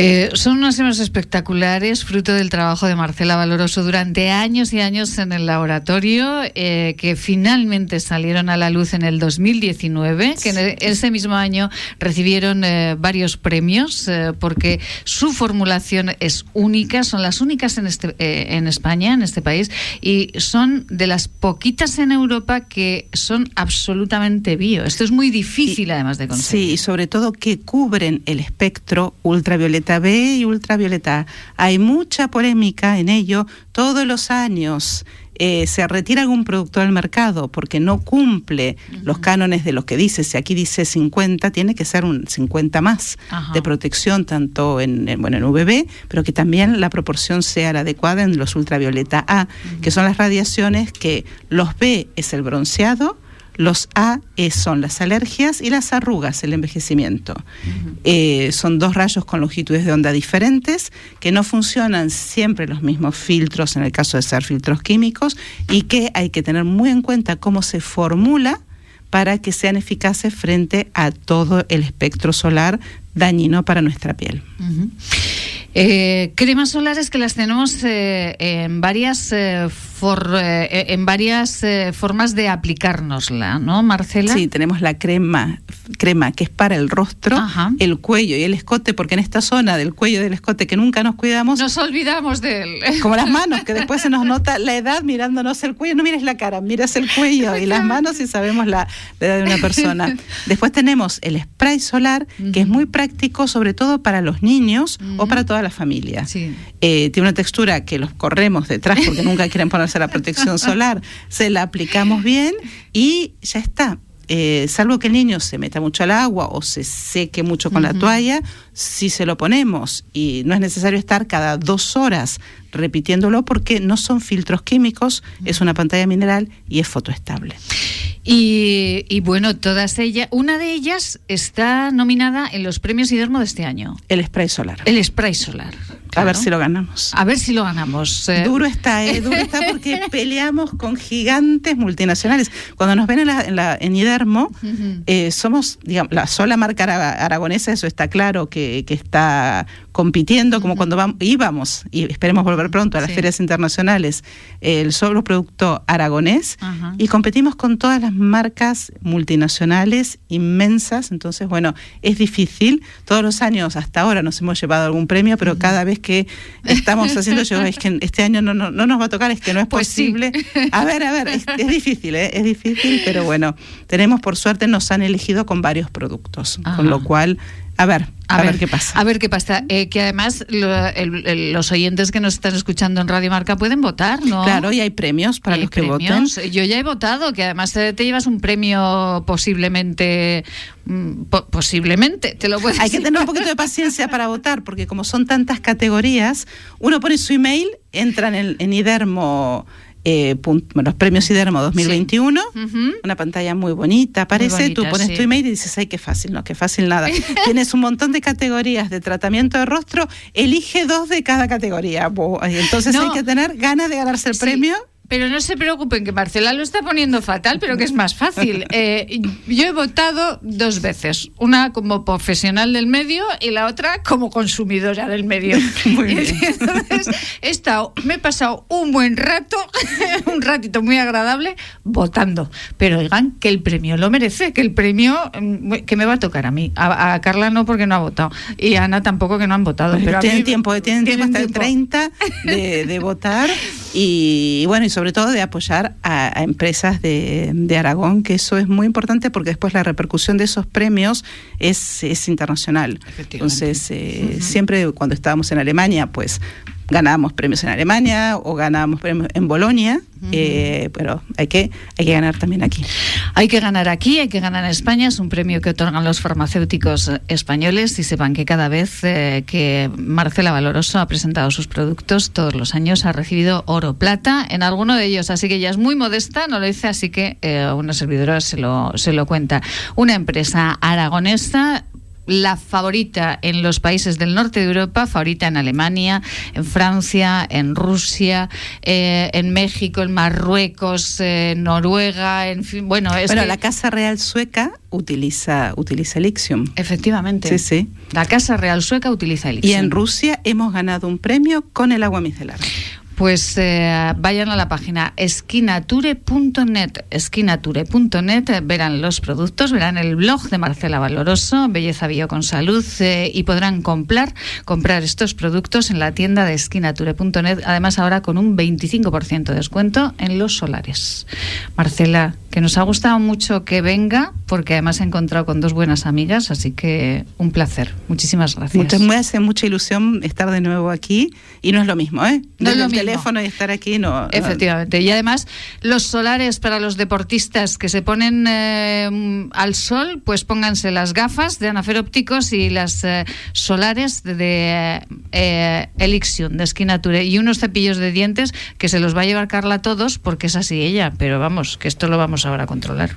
Eh, son unas imágenes espectaculares, fruto del trabajo de Marcela Valoroso durante años y años en el laboratorio, eh, que finalmente salieron a la luz en el 2019, que en ese mismo año recibieron eh, varios premios, porque su formulación es única, son las únicas en, este, en España, en este país, y son de las poquitas en Europa que son absolutamente bio. Esto es muy difícil, además de conseguir. Sí, y sobre todo que cubren el espectro ultravioleta B y ultravioleta. Hay mucha polémica en ello. Todos los años eh, se retira algún producto del mercado porque no cumple los cánones de lo que dice. Si aquí dice 50, tiene que ser un 50 más de protección, tanto en, bueno, en VB, pero que también la proporción sea la adecuada en los ultravioleta A, que son las radiaciones que los B es el bronceado, los A son las alergias y las arrugas, el envejecimiento. Eh, son dos rayos con longitudes de onda diferentes que no funcionan siempre los mismos filtros en el caso de ser filtros químicos y que hay que tener muy en cuenta cómo se formula para que sean eficaces frente a todo el espectro solar dañino para nuestra piel. Eh, cremas solares que las tenemos eh, en varias eh, en varias eh, formas de aplicárnosla, ¿no, Marcela? Sí, tenemos la crema, crema que es para el rostro, el cuello y el escote, porque en esta zona del cuello y del escote que nunca nos cuidamos. Nos olvidamos de él. *laughs* Como las manos, que después se nos *laughs* nota la edad mirándonos el cuello. No mires la cara, miras el cuello y las manos y sabemos la, edad de una persona. *laughs* Después tenemos el spray solar, que es muy práctico, sobre todo para los niños o para toda la familia. Eh, tiene una textura que los corremos detrás porque nunca *laughs* quieren ponerse la protección solar. Se la aplicamos bien y ya está. Eh, salvo que el niño se meta mucho al agua o se seque mucho con la toalla, si se lo ponemos y no es necesario estar cada dos horas repitiéndolo porque no son filtros químicos, es una pantalla mineral y es fotoestable. Y, y, bueno, todas ellas, una de ellas está nominada en los premios Idermo de este año. El spray solar. El spray solar. A ver si lo ganamos. A ver si lo ganamos. Eh. Duro está, ¿eh? *laughs* Duro está porque peleamos con gigantes multinacionales. Cuando nos ven en, la, en, Idermo, eh, somos, digamos, la sola marca aragonesa, eso está claro, que, que está compitiendo, como cuando vamos, íbamos, y esperemos volver pronto a las ferias internacionales, el solo producto aragonés, y competimos con todas las marcas multinacionales inmensas. Entonces, bueno, es difícil. Todos los años hasta ahora nos hemos llevado algún premio, pero cada vez que estamos haciendo, yo es que este año no, no, nos va a tocar, es que no es pues posible. A ver, a ver, es, difícil, ¿eh? es difícil, pero bueno, tenemos por suerte, nos han elegido con varios productos, con lo cual a ver, a, ver, qué pasa. A ver qué pasa. Eh, que además los oyentes que nos están escuchando en Radio Marca pueden votar, ¿no? Claro, y hay premios para los que voten. Yo ya he votado, que además te, llevas un premio posiblemente, mm, posiblemente, te lo puedes Hay que tener un poquito de paciencia para *laughs* votar, porque como son tantas categorías, uno pone su email, entra en, el, en Idermo eh, los premios Idermo 2021, una pantalla muy bonita, aparece, tú pones tu email y dices, ay, qué fácil, no, qué fácil nada. *laughs* Tienes un montón de categorías de tratamiento de rostro, elige dos de cada categoría. Entonces hay que tener ganas de ganarse el premio pero no se preocupen que Marcela lo está poniendo fatal, pero que es más fácil. *laughs* Eh, yo he votado dos veces, una como profesional del medio y la otra como consumidora del medio. *laughs* Entonces he estado, me he pasado un buen rato, *laughs* un ratito muy agradable votando. Pero oigan, que el premio lo merece, que el premio mm, que me va a tocar a mí. A, Carla no porque no ha votado y a Ana tampoco que no han votado. Pero, tienen tiempo, tienen, tiempo hasta el 30 de, de votar y bueno, y sobre todo de apoyar a, empresas de, Aragón, que eso es muy importante porque después la repercusión de esos premios es, es internacional. Entonces, eh, siempre cuando estábamos en Alemania, pues ganábamos premios en Alemania o ganábamos premios en Bolonia, eh, pero hay que, hay que ganar también aquí. Hay que ganar aquí, hay que ganar en España. Es un premio que otorgan los farmacéuticos españoles y sepan que cada vez eh, que Marcela Valoroso ha presentado sus productos, todos los años ha recibido oro plata en alguno de ellos. Así que ella es muy modesta, no lo dice, así que eh, una servidora se lo, se lo cuenta. Una empresa aragonesa la favorita en los países del norte de Europa, favorita en Alemania, en Francia, en Rusia, eh, en México, en Marruecos, en Noruega, en fin, bueno, es bueno, la Casa Real Sueca utiliza utiliza Elixium. Efectivamente. Sí, sí. La Casa Real Sueca utiliza Elixium. Y en Rusia hemos ganado un premio con el agua micelar. Pues eh, vayan a la página esquinature.net, esquinature.net, verán los productos, verán el blog de Marcela Valoroso, Belleza Bio con Salud, eh, y podrán comprar, comprar estos productos en la tienda de esquinature.net, además ahora con un 25% de descuento en los solares. Marcela, que nos ha gustado mucho que venga, porque además he encontrado con dos buenas amigas, así que un placer. Muchísimas gracias. Muchas, me hace mucha ilusión estar de nuevo aquí, y no es lo mismo, ¿eh? No es lo mismo teléfono y estar aquí no. Efectivamente. Y además, los solares para los deportistas que se ponen eh, al sol, pues pónganse las gafas de Anafer Ópticos y las eh, solares de eh, Elixion, de Skinature, y unos cepillos de dientes que se los va a llevar Carla todos, porque es así ella. Pero vamos, que esto lo vamos ahora a controlar.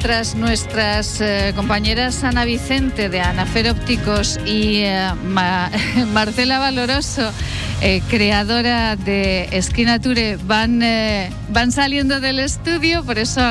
Mientras nuestras eh, compañeras Ana Vicente de Anafer Ópticos y eh, *laughs* Marcela Valoroso, eh, creadora de Esquinature, van, van saliendo del estudio, por eso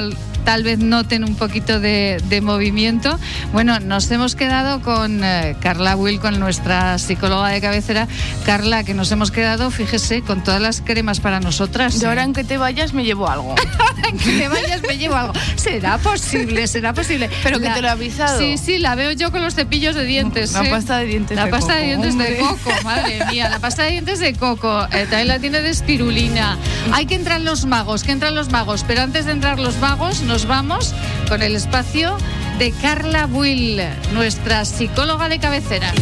tal vez noten un poquito de, movimiento. Bueno, nos hemos quedado con eh, Carla Will, con nuestra psicóloga de cabecera. Carla, que nos hemos quedado, fíjese, con todas las cremas para nosotras. Y ahora en que te vayas me llevo algo. *laughs* que te vayas me llevo algo. Será posible, será posible. Pero que te lo he avisado. Sí, sí, la veo yo con los cepillos de dientes. La ¿eh? pasta de dientes la de pasta de dientes de coco, madre mía. La pasta de dientes de coco. Eh, también la tiene de espirulina. Hay que entrar los magos, que entran los magos. Pero antes de entrar los magos, nos vamos con el espacio de Carla Will, nuestra psicóloga de cabecera.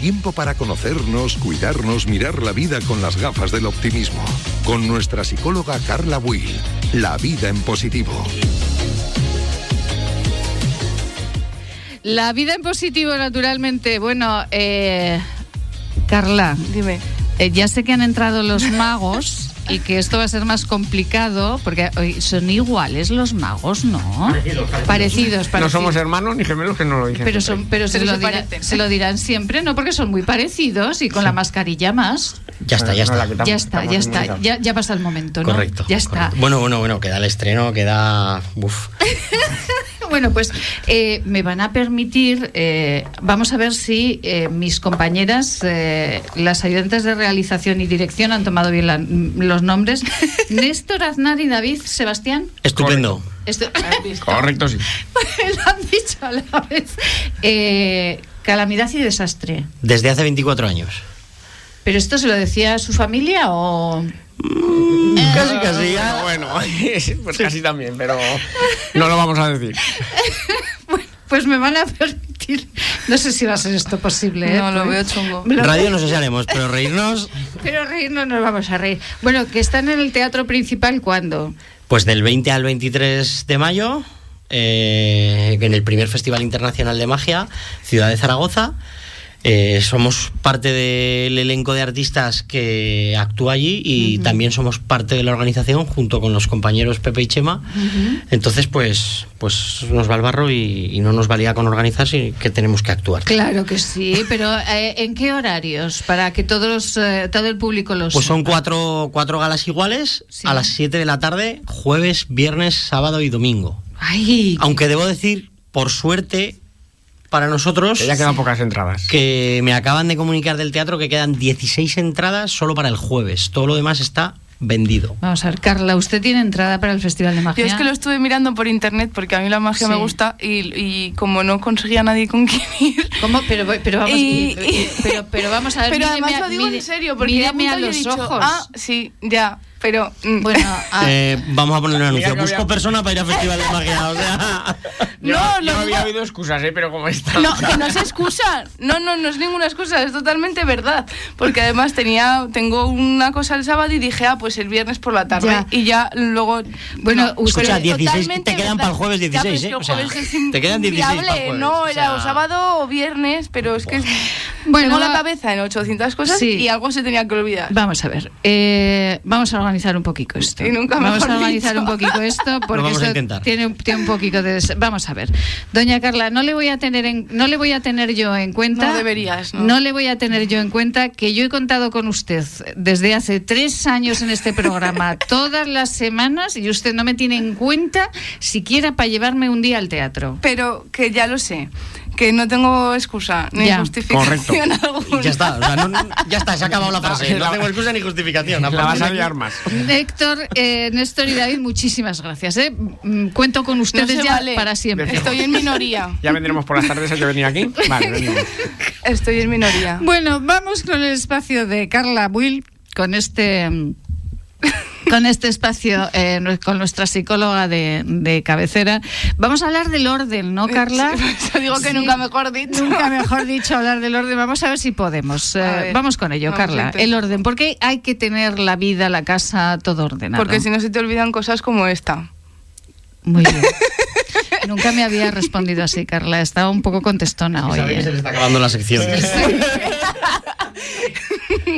Tiempo para conocernos, cuidarnos, mirar la vida con las gafas del optimismo. Con nuestra psicóloga Carla Will. La vida en positivo. La vida en positivo, naturalmente. Bueno, eh, Carla, dime. Eh, ya sé que han entrado los *laughs* magos y que esto va a ser más complicado porque son iguales los magos, ¿no? Parecidos, parecidos. No somos hermanos ni gemelos que no lo dicen. Pero, son, pero, se, lo se, lo dirán siempre, ¿no? Porque son muy parecidos y con la mascarilla más. Ya está, ya está. ya está, ya está. Ya, ya pasa el momento, ¿no? Correcto. Ya está. Bueno, bueno, bueno, queda el estreno, queda. Uf. *laughs* Bueno, pues eh, me van a permitir, eh, vamos a ver si eh, mis compañeras, las ayudantes de realización y dirección, han tomado bien los nombres. *laughs* Néstor, Aznar y David Sebastián. Estupendo. Correcto, sí. *laughs* lo han dicho a la vez. calamidad y desastre. Desde hace 24 años. ¿Pero esto se lo decía a su familia o...? Mm, casi, casi. Bueno, *laughs* pues casi también, pero no lo vamos a decir. *laughs* pues me van a permitir. No sé si va a ser esto posible. ¿eh? No, lo veo chungo. Radio no sé si haremos, pero reírnos. *laughs* Pero reírnos nos vamos a reír. Bueno, que están en el teatro principal, ¿cuándo? Pues del 20 al 23 de mayo, eh, en el primer Festival Internacional de Magia, Ciudad de Zaragoza. Eh, somos parte del elenco de artistas que actúa allí y también somos parte de la organización junto con los compañeros Pepe y Chema. Entonces, pues, pues nos va el barro y, no nos valía con organizar, sino que tenemos que actuar. Claro que sí, pero eh, ¿en qué horarios? Para que todos, eh, todo el público los Pues son cuatro, cuatro galas iguales a las 7 de la tarde, jueves, viernes, sábado y domingo. Ay, Aunque debo decir, por suerte, para nosotros. Que ya quedan pocas entradas. Que me acaban de comunicar del teatro que quedan 16 entradas solo para el jueves. Todo lo demás está vendido. Vamos a ver, Carla, ¿usted tiene entrada para el Festival de Magia? Yo es que lo estuve mirando por internet porque a mí la magia me gusta y, como no conseguía nadie con quien ir. ¿Cómo? Pero, pero, vamos, pero, vamos a ver. Pero además lo digo en serio porque a los ojos. Ah, sí, ya pero mm. bueno *laughs* eh, vamos a poner un anuncio busco persona para ir al festival de magia o sea. *laughs* No no, había habido excusas ¿eh? pero como está no que no es excusa. No no no es ninguna excusa es totalmente verdad. Porque además tenía tengo una cosa el sábado y dije ah pues el viernes por la tarde. Y ya luego bueno escucha 16 te quedan para el jueves 16 ¿eh? o sea, te quedan 16 no era o sábado o viernes pero es que bueno, tengo la cabeza en 800 cosas y algo se tenía que olvidar. Vamos a ver eh, vamos a organizar un poquito esto. vamos a organizar un poquito esto porque esto tiene, tiene, un poquito de vamos a ver. Doña Carla, no le voy a tener en, no le voy a tener yo en cuenta. No deberías, ¿no? No le voy a tener yo en cuenta que yo he contado con usted desde hace tres años en este programa *laughs* todas las semanas y usted no me tiene en cuenta siquiera para llevarme un día al teatro. Pero que ya lo sé que no tengo excusa ni justificación *laughs* Alguna. Ya está, ya está, se ha acabado la frase. No, tengo excusa ni justificación. La vas a liar más. Héctor, eh, Néstor y David, muchísimas gracias. ¿eh? Mm, cuento con ustedes ya para siempre. Estoy en minoría. *laughs* Ya vendremos por las tardes a que venir aquí. Vale, *laughs* venimos. Estoy en minoría. Bueno, vamos con el espacio de Carla Will, con este con este espacio, eh, con nuestra psicóloga de, cabecera. Vamos a hablar del orden, ¿no, Carla? yo *laughs* digo que nunca mejor dicho. Nunca mejor dicho hablar del orden. Vamos a ver si podemos. Eh, vamos con ello, Carla. El orden. ¿Por qué hay que tener la vida, la casa, todo ordenado? Porque si no se te olvidan cosas como esta. Muy bien. *laughs* Nunca me había respondido así, Carla. Estaba un poco contestona hoy. ¿eh? Se le está acabando la sección. *laughs*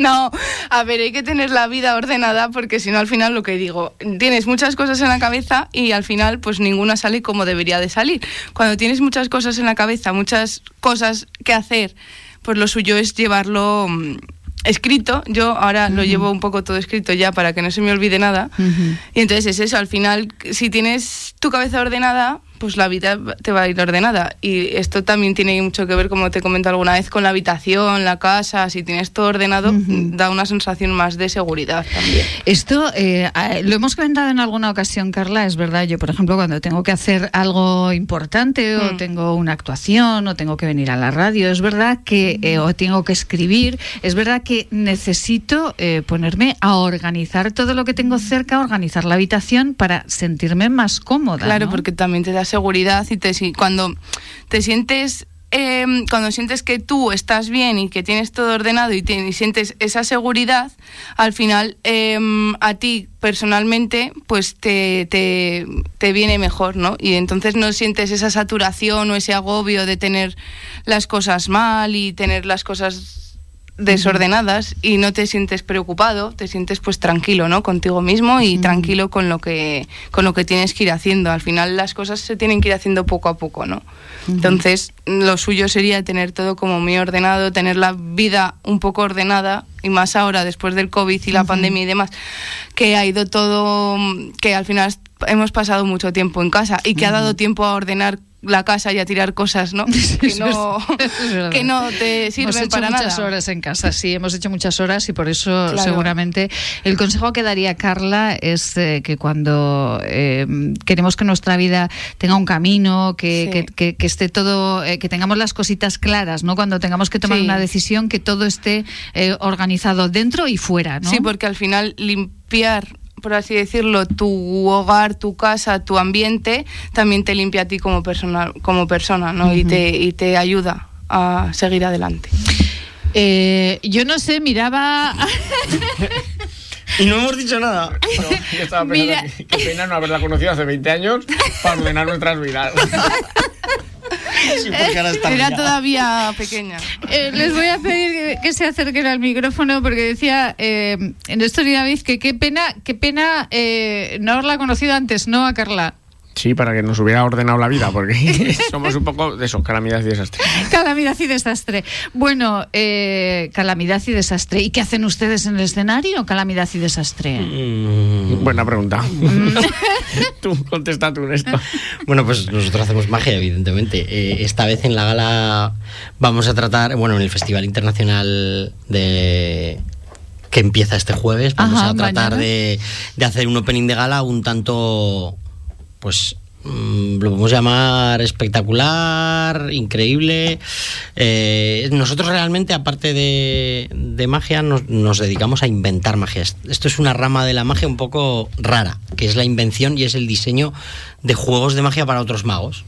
*laughs* no, a ver, hay que tener la vida ordenada porque si no al final lo que digo, tienes muchas cosas en la cabeza y al final pues ninguna sale como debería de salir. Cuando tienes muchas cosas en la cabeza, muchas cosas que hacer, pues lo suyo es llevarlo mm, escrito, yo ahora lo llevo un poco todo escrito ya para que no se me olvide nada. Y entonces es eso, al final, si tienes tu cabeza ordenada, pues la vida te va a ir ordenada. Y esto también tiene mucho que ver, como te comento alguna vez, con la habitación, la casa. Si tienes todo ordenado, da una sensación más de seguridad también. Esto eh, lo hemos comentado en alguna ocasión, Carla. Es verdad, yo, por ejemplo, cuando tengo que hacer algo importante o mm. tengo una actuación o tengo que venir a la radio, es verdad que, eh, o tengo que escribir, es verdad que necesito eh, ponerme a organizar todo lo que tengo cerca, organizar la habitación para sentirme más cómoda. Claro, porque también te das seguridad y te, cuando te sientes em, cuando sientes que tú estás bien y que tienes todo ordenado y, sientes esa seguridad, al final em, a ti personalmente pues te, te, te, viene mejor, ¿no? Y entonces no sientes esa saturación o ese agobio de tener las cosas mal y tener las cosas desordenadas y no te sientes preocupado, te sientes pues tranquilo, ¿no? Contigo mismo y tranquilo con lo que con lo que tienes que ir haciendo. Al final las cosas se tienen que ir haciendo poco a poco, ¿no? Entonces, lo suyo sería tener todo como muy ordenado, tener la vida un poco ordenada y más ahora después del COVID y la pandemia y demás, que ha ido todo que al final hemos pasado mucho tiempo en casa y que ha dado tiempo a ordenar la casa y a tirar cosas, ¿no? *laughs* que, no *laughs* que no te sirven hemos hecho muchas horas en casa, sí, hemos hecho muchas horas y por eso seguramente el consejo que daría Carla es eh, que cuando eh, queremos que nuestra vida tenga un camino, que, que, que, esté todo, eh, que tengamos las cositas claras, ¿no? Cuando tengamos que tomar una decisión, que todo esté organizado dentro y fuera, ¿no? Sí, porque al final limpiar por así decirlo, tu hogar, tu casa, tu ambiente, también te limpia a ti como persona, como persona ¿no? y, te, y te ayuda a seguir adelante. Eh, yo no sé, miraba... *laughs* Y no hemos dicho nada. yo estaba pensando qué pena no haberla conocido hace 20 años para ordenar nuestras vidas. Era todavía pequeña. Eh, les voy a pedir que, se acerquen al micrófono porque decía eh, en esto David que qué pena, qué pena eh, no haberla conocido antes, ¿no? A Carla. Sí, para que nos hubiera ordenado la vida, porque *laughs* somos un poco de eso, calamidad y desastre. Calamidad y desastre. Bueno, eh, calamidad y desastre. ¿Y qué hacen ustedes en el escenario, calamidad y desastre? Mm. buena pregunta. Mm. *laughs* tú, contesta tú en esto. Bueno, pues nosotros hacemos magia, evidentemente. Eh, esta vez en la gala vamos a tratar, bueno, en el Festival Internacional de que empieza este jueves, vamos a tratar de, de hacer un opening de gala un tanto pues mm, lo podemos llamar espectacular, increíble. Eh, nosotros realmente, aparte de, magia, nos, dedicamos a inventar magia. Esto es una rama de la magia un poco rara, que es la invención y es el diseño de juegos de magia para otros magos.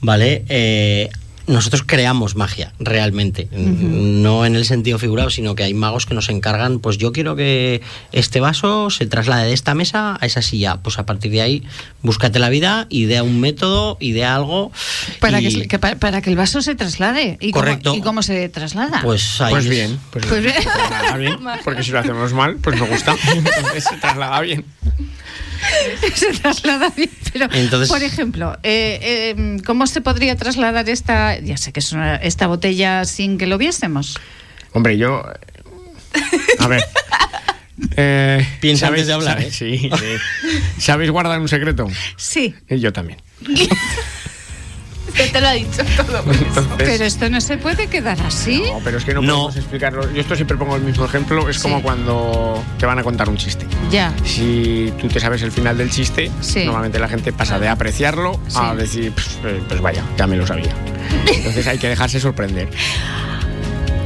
¿Vale? Eh, nosotros creamos magia, realmente. No en el sentido figurado, sino que hay magos que nos encargan, pues yo quiero que este vaso se traslade de esta mesa a esa silla. Pues a partir de ahí, búscate la vida, idea un método, idea algo. Para, que, para, que el vaso se traslade. ¿Y Correcto. Cómo, ¿Y cómo se traslada? Pues, pues bien. Pues, pues bien. bien. *laughs* Porque si lo hacemos mal, pues me gusta. *laughs* Entonces se traslada bien. *laughs* se traslada bien. Pero, por ejemplo, eh, em, ¿cómo se podría trasladar esta, ya sé que es esta botella sin que lo viésemos? Hombre, yo... A ver... *laughs* Eh, Piensa antes de hablar. ¿eh? Sí, ¿Sabéis guardar un secreto? Sí. Y yo también. *laughs* te lo ha dicho todo. pero esto no se puede quedar así. No, pero es que no, podemos explicarlo. Yo esto siempre pongo el mismo ejemplo. Es como cuando te van a contar un chiste. Ya. Si tú te sabes el final del chiste, normalmente la gente pasa de apreciarlo a decir, pues, pues vaya, ya me lo sabía. Entonces hay que dejarse sorprender.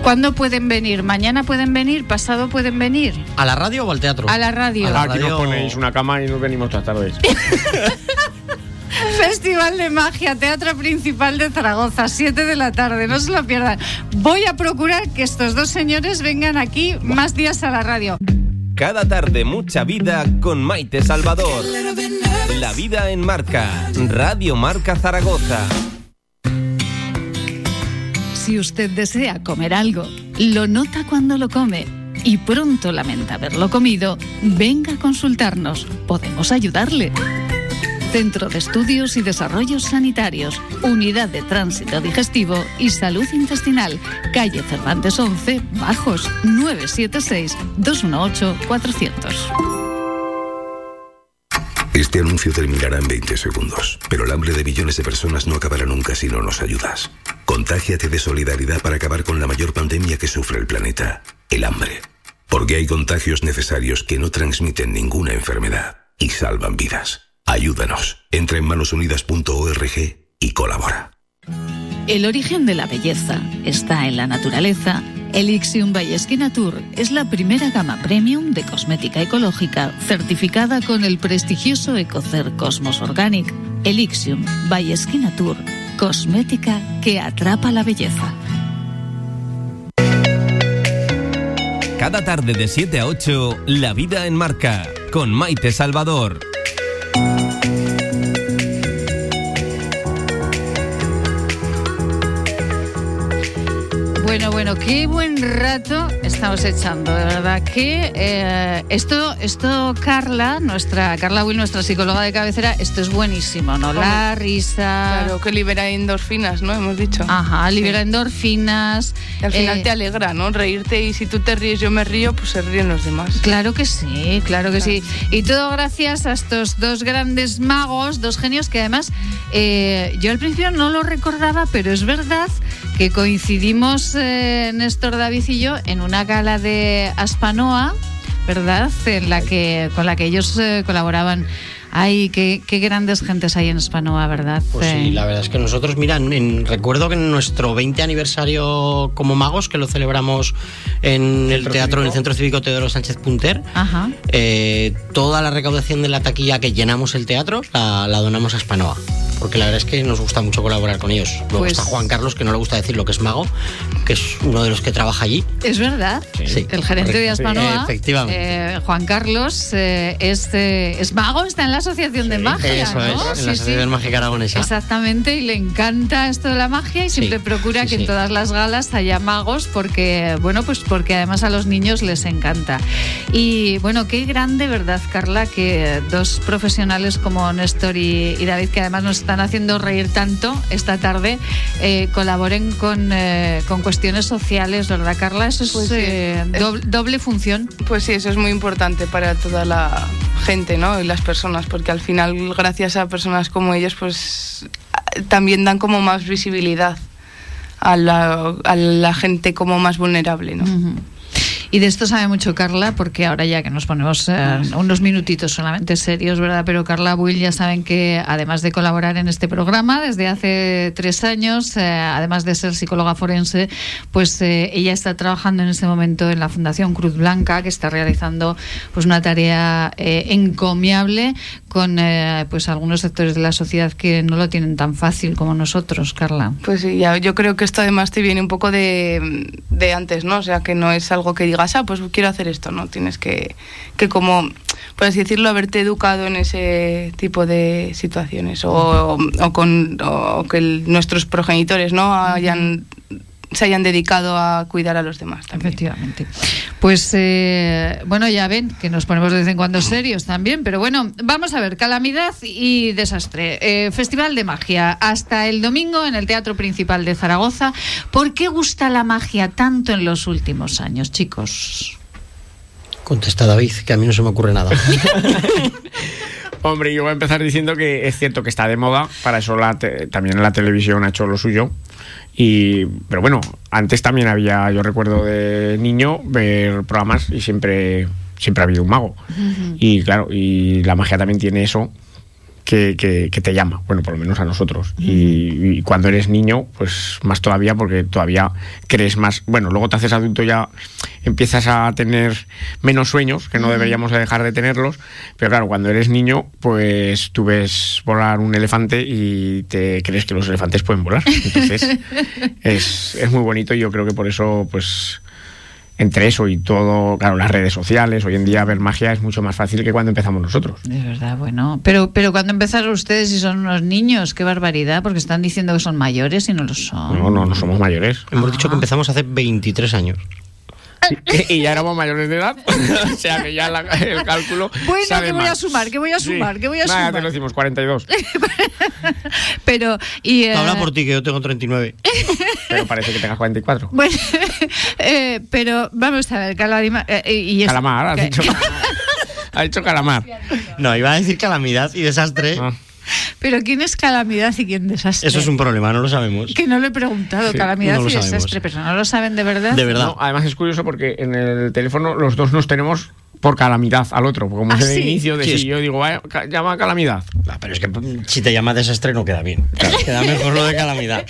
¿Cuándo pueden venir? ¿Mañana pueden venir? ¿Pasado pueden venir? ¿A la radio o al teatro? A la radio. A la radio... Aquí nos ponéis una cama y nos venimos todas tardes. *laughs* *laughs* Festival de Magia, Teatro Principal de Zaragoza, 7 de la tarde, no se lo pierdan. Voy a procurar que estos dos señores vengan aquí más días a la radio. Cada tarde mucha vida con Maite Salvador. La vida en marca, Radio Marca Zaragoza. Si usted desea comer algo, lo nota cuando lo come y pronto lamenta haberlo comido, venga a consultarnos. Podemos ayudarle. Centro de Estudios y Desarrollos Sanitarios, Unidad de Tránsito Digestivo y Salud Intestinal, calle Cervantes 11, Bajos, 976-218-400. Este anuncio terminará en 20 segundos, pero el hambre de millones de personas no acabará nunca si no nos ayudas. Contágiate de solidaridad para acabar con la mayor pandemia que sufre el planeta, el hambre. Porque hay contagios necesarios que no transmiten ninguna enfermedad y salvan vidas. Ayúdanos. Entra en manosunidas.org y colabora. El origen de la belleza está en la naturaleza. Elixium by Tour es la primera gama premium de cosmética ecológica certificada con el prestigioso Ecocer Cosmos Organic. Elixium by Tour, cosmética que atrapa la belleza. Cada tarde de 7 a 8, La vida en marca, con Maite Salvador. Bueno, bueno, qué buen rato estamos echando, de verdad que eh, esto, esto Carla, nuestra Carla Will, nuestra psicóloga de cabecera, esto es buenísimo, ¿no? La risa. Claro, que libera endorfinas, ¿no? Hemos dicho. Ajá, libera endorfinas. Y al final eh, te alegra, ¿no? Reírte y si tú te ríes, yo me río, pues se ríen los demás. Claro que sí, claro que sí. Y todo gracias a estos dos grandes magos, dos genios que además eh, yo al principio no lo recordaba, pero es verdad que coincidimos eh, Néstor David y yo en una gala de Aspanoa, ¿verdad? En la que, con la que ellos eh, colaboraban Ay, qué, grandes gentes hay en Espanoa, ¿verdad? Pues sí, la verdad es que nosotros, mira, recuerdo que en nuestro 20 aniversario como magos, que lo celebramos en el teatro, en el Centro Cívico Teodoro Sánchez Punter, eh, toda la recaudación de la taquilla que llenamos el teatro la, donamos a Espanoa. Porque la verdad es que nos gusta mucho colaborar con ellos. Luego pues está Juan Carlos, que no le gusta decir lo que es mago, que es uno de los que trabaja allí. Es verdad. Sí. El gerente de Aspanoa, efectivamente. Eh, Juan Carlos, eh, es, es mago, está en la asociación de magia. Eso es, en la asociación mágica aragonesa. Exactamente, y le encanta esto de la magia y siempre procura que en todas las galas haya magos porque, bueno, pues porque además a los niños les encanta. Y bueno, qué grande, ¿verdad, Carla? Que dos profesionales como Néstor y, David, que además nos están haciendo reír tanto esta tarde, eh, colaboren con, eh, con cuestiones sociales, ¿verdad, Carla? Eso es, pues eh, doble, función. Pues sí, eso es muy importante para toda la gente, ¿no? Y las personas porque al final, gracias a personas como ellos, pues también dan como más visibilidad a la, a la gente como más vulnerable, ¿no? Y de esto sabe mucho Carla, porque ahora ya que nos ponemos eh, unos minutitos solamente serios, ¿verdad? Pero Carla Will ya saben que además de colaborar en este programa desde hace tres años, eh, además de ser psicóloga forense, pues eh, ella está trabajando en este momento en la Fundación Cruz Blanca, que está realizando pues una tarea encomiable con pues algunos sectores de la sociedad que no lo tienen tan fácil como nosotros, Carla. Pues sí, ya, yo creo que esto además te viene un poco de, de antes, ¿no? O sea, que no es algo que diga ah, pues quiero hacer esto, ¿no? Tienes que, que como, por así decirlo, haberte educado en ese tipo de situaciones o, o con o que nuestros progenitores, ¿no? Hayan se hayan dedicado a cuidar a los demás también. Efectivamente. Pues eh, bueno, ya ven que nos ponemos de vez en cuando serios también, pero bueno, vamos a ver, calamidad y desastre. Eh, Festival de Magia, hasta el domingo en el Teatro Principal de Zaragoza. ¿Por qué gusta la magia tanto en los últimos años, chicos? Contesta David, que a mí no se me ocurre nada. *laughs* Hombre, yo voy a empezar diciendo que es cierto que está de moda, para eso la también la televisión ha hecho lo suyo. Y, pero bueno, antes también había, yo recuerdo de niño, ver programas y siempre, siempre ha habido un mago. Y claro, y la magia también tiene eso, que, te llama, bueno, por lo menos a nosotros. y, cuando eres niño, pues más todavía, porque todavía crees más. Bueno, luego te haces adulto ya empiezas a tener menos sueños, que no deberíamos dejar de tenerlos, pero claro, cuando eres niño, pues tú ves volar un elefante y te crees que los elefantes pueden volar. Entonces, *laughs* es, es muy bonito y yo creo que por eso, pues entre eso y todo, claro, las redes sociales, hoy en día ver magia es mucho más fácil que cuando empezamos nosotros. De verdad, bueno. Pero, pero cuando empezaron ustedes y son unos niños, qué barbaridad, porque están diciendo que son mayores y no lo son. No, no, no somos mayores. Hemos dicho que empezamos hace 23 años. Y ya éramos mayores de edad, *laughs* o sea que ya el cálculo. Bueno, que voy a sumar, que voy a sumar, que voy a sumar. Nada, te lo decimos, 42. *laughs* Pero, y. Eh... Habla por ti, que yo tengo 39. *laughs* pero parece que tengas 44. Bueno, eh, pero vamos a ver, Caladima, eh, y Calamar, has dicho. ha dicho calamar. No, iba a decir calamidad y desastre. Ah. Pero ¿quién es calamidad y quién desastre? Eso es un problema, no lo sabemos. Que no lo he preguntado, calamidad y desastre, pero no lo saben de verdad. De verdad. además es curioso porque en el teléfono los dos nos tenemos por calamidad al otro. Como es el ah, inicio de si yo digo, llama calamidad. Ah, pero es que si te llama desastre no queda bien. *laughs* Queda mejor lo de calamidad.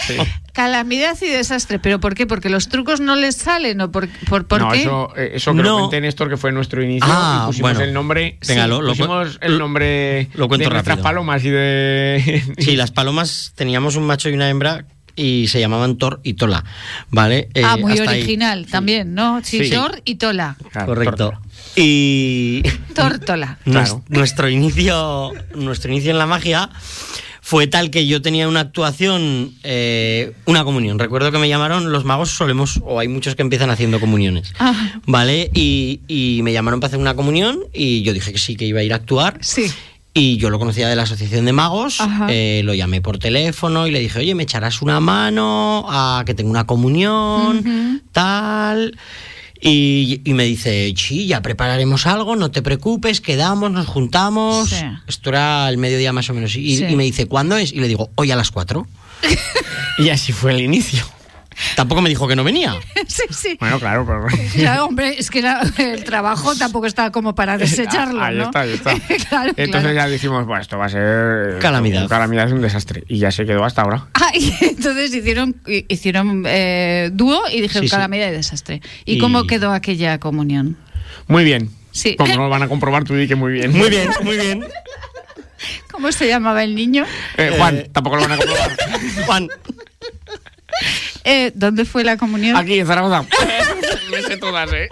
Calamidad y desastre. ¿Pero por qué? ¿Porque los trucos no les salen o por, por, por no, qué? Eso, eh, eso que lo comenté Néstor, que fue nuestro inicio. Ah, y pusimos el nombre. Venga, lo, pusimos el nombre lo cuento de nuestras palomas y de. *laughs* sí, las palomas teníamos un macho y una hembra y se llamaban Thor y Tola, ¿vale? ah, muy original también, ¿no? Sí, Thor y Tola. Correcto. Y Tórtola. Nuestro inicio, nuestro inicio en la magia fue tal que yo tenía una actuación, eh, una comunión. Recuerdo que me llamaron, los magos solemos, o hay muchos que empiezan haciendo comuniones, ah. ¿vale? Y, y, me llamaron para hacer una comunión y yo dije que sí, que iba a ir a actuar. Sí. Y yo lo conocía de la Asociación de Magos, eh, lo llamé por teléfono y le dije, oye, ¿me echarás una mano a que tengo una comunión? Tal. Y, me dice, sí, ya prepararemos algo, no te preocupes, quedamos, nos juntamos. Esto era el mediodía más o menos. Y, y, me dice, ¿cuándo es? Y le digo, hoy a las cuatro. *laughs* y así fue el inicio. Tampoco me dijo que no venía. *laughs* sí, sí. Bueno, claro, pero... *laughs* Claro, hombre, es que el trabajo tampoco está como para *laughs* desecharlo, Ahí ¿no? está, ahí está. entonces ya dijimos, bueno, esto va a ser... Calamidad. Calamidad es un desastre. Y ya se quedó hasta ahora. Ah, y entonces hicieron, hicieron eh, dúo y dijeron calamidad y desastre. ¿Y, cómo quedó aquella comunión? Muy bien. Sí. Como lo van a comprobar, tú di que muy bien. Muy bien, muy bien. ¿Cómo se llamaba el niño? Eh, Juan, eh, tampoco lo van a comprobar. Juan. Eh, ¿Dónde fue la comunión? Aquí, en Zaragoza. *laughs* me sé todas, ¿eh?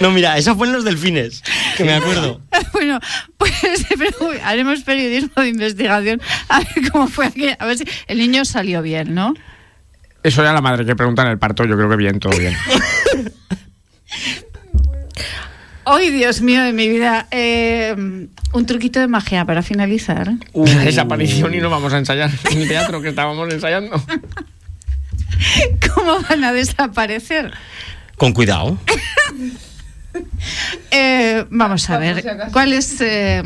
No, mira, esa fue en los delfines, que me acuerdo. *laughs* bueno, pues *laughs* haremos periodismo de investigación a ver cómo fue aquí. A ver si el niño salió bien, ¿no? Eso ya la madre que pregunta en el parto, yo creo que bien, todo bien. Ay, Dios mío de mi vida. Eh, un truquito de magia para finalizar. Uh. Esa aparición y no vamos a ensayar en el teatro que estábamos ensayando. *laughs* ¿Cómo van a desaparecer? Con cuidado. *laughs* Eh, vamos a ver. ¿Cuál es.? Eh,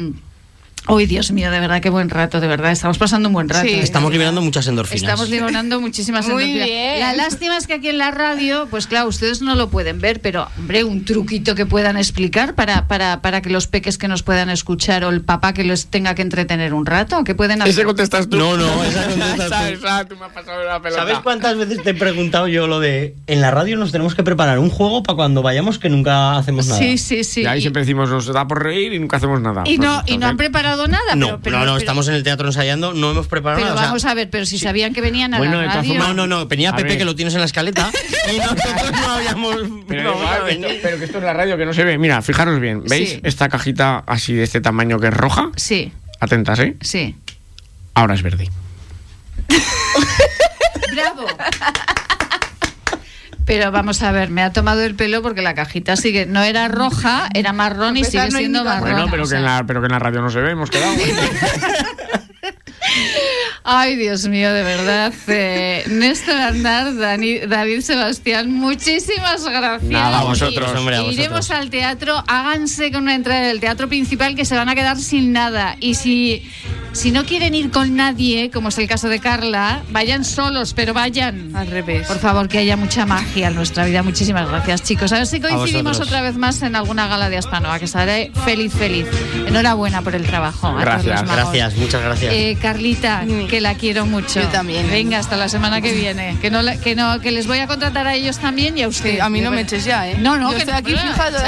Uy, Dios mío, de verdad, qué buen rato, de verdad. Estamos pasando un buen rato. Sí, estamos liberando muchas endorfinas. Estamos liberando muchísimas *laughs* Muy endorfinas. Bien. La lástima es que aquí en la radio, pues claro, ustedes no lo pueden ver, pero, hombre, un truquito que puedan explicar para, para, para que los peques que nos puedan escuchar o el papá que los tenga que entretener un rato, que pueden hacer. Ese contestas tú. No, no, esa *laughs* contestas tú. tú me has pasado la pelota. ¿Sabes cuántas veces te he preguntado yo lo de en la radio nos tenemos que preparar un juego para cuando vayamos que nunca hacemos nada? Sí, sí, sí. Y ahí siempre decimos, nos da por reír y nunca hacemos nada. Y, no, y no han preparado nada, no, pero no, no, estamos en el teatro ensayando, no hemos preparado pero nada. vamos a ver, pero si sabían que venían a la radio... No, no, no, venía Pepe que lo tienes en la escaleta *laughs* y nosotros no habíamos... Pero, pero, que esto es la radio que no se ve. Mira, fijaros bien, ¿veis esta cajita así de este tamaño que es roja? Sí. Atentas, ¿eh? Sí. Ahora es verde. *laughs* ¡Bravo! Pero vamos a ver, me ha tomado el pelo porque la cajita sigue. No era roja, era marrón y sigue siendo marrón. Bueno, pero, que en la, pero que en la radio no se ve, hemos quedado. *laughs* Ay, Dios mío, de verdad. Eh, Néstor Andar, David Sebastián, muchísimas gracias. Nada, a vosotros, hombre, a vosotros. Iremos al teatro, háganse con una entrada del teatro principal que se van a quedar sin nada. Y si, si no quieren ir con nadie, como es el caso de Carla, vayan solos, pero vayan. Al revés. Por favor, que haya mucha magia en nuestra vida. Muchísimas gracias, chicos. A ver si coincidimos otra vez más en alguna gala de Aspanoa, que estaré feliz, feliz. Enhorabuena por el trabajo. Gracias, gracias, muchas gracias. Eh, Carlita, mm. que la quiero mucho. Yo también. Venga, hasta la semana que viene. Que no, que no, que les voy a contratar a ellos también y a usted. a mí no me eches ya, ¿eh? No, no, que estoy aquí fijado.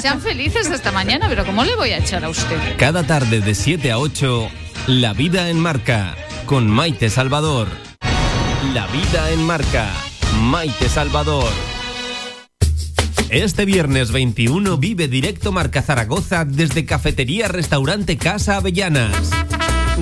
Sean felices esta mañana, pero ¿cómo le voy a echar a usted? Cada tarde de 7 a 8, La Vida en Marca, con Maite Salvador. La Vida en Marca, Maite Salvador. Este viernes 21 vive directo Marca Zaragoza desde Cafetería Restaurante Casa Avellanas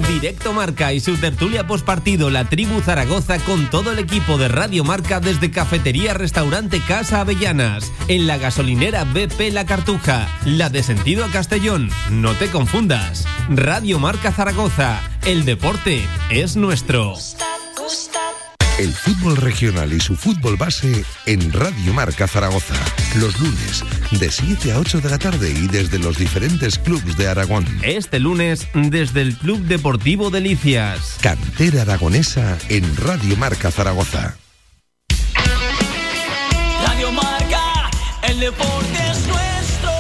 Directo Marca y su tertulia postpartido La Tribu Zaragoza con todo el equipo de Radio Marca desde Cafetería Restaurante Casa Avellanas, en la gasolinera BP La Cartuja, la de sentido a Castellón. No te confundas. Radio Marca Zaragoza. El deporte es nuestro. El fútbol regional y su fútbol base en Radio Marca Zaragoza. Los lunes de 7 a 8 de la tarde y desde los diferentes clubes de Aragón. Este lunes desde el Club Deportivo Delicias. Cantera aragonesa en Radio Marca Zaragoza. Radio Marca, el deporte es nuestro.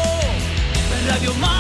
Radio Marca.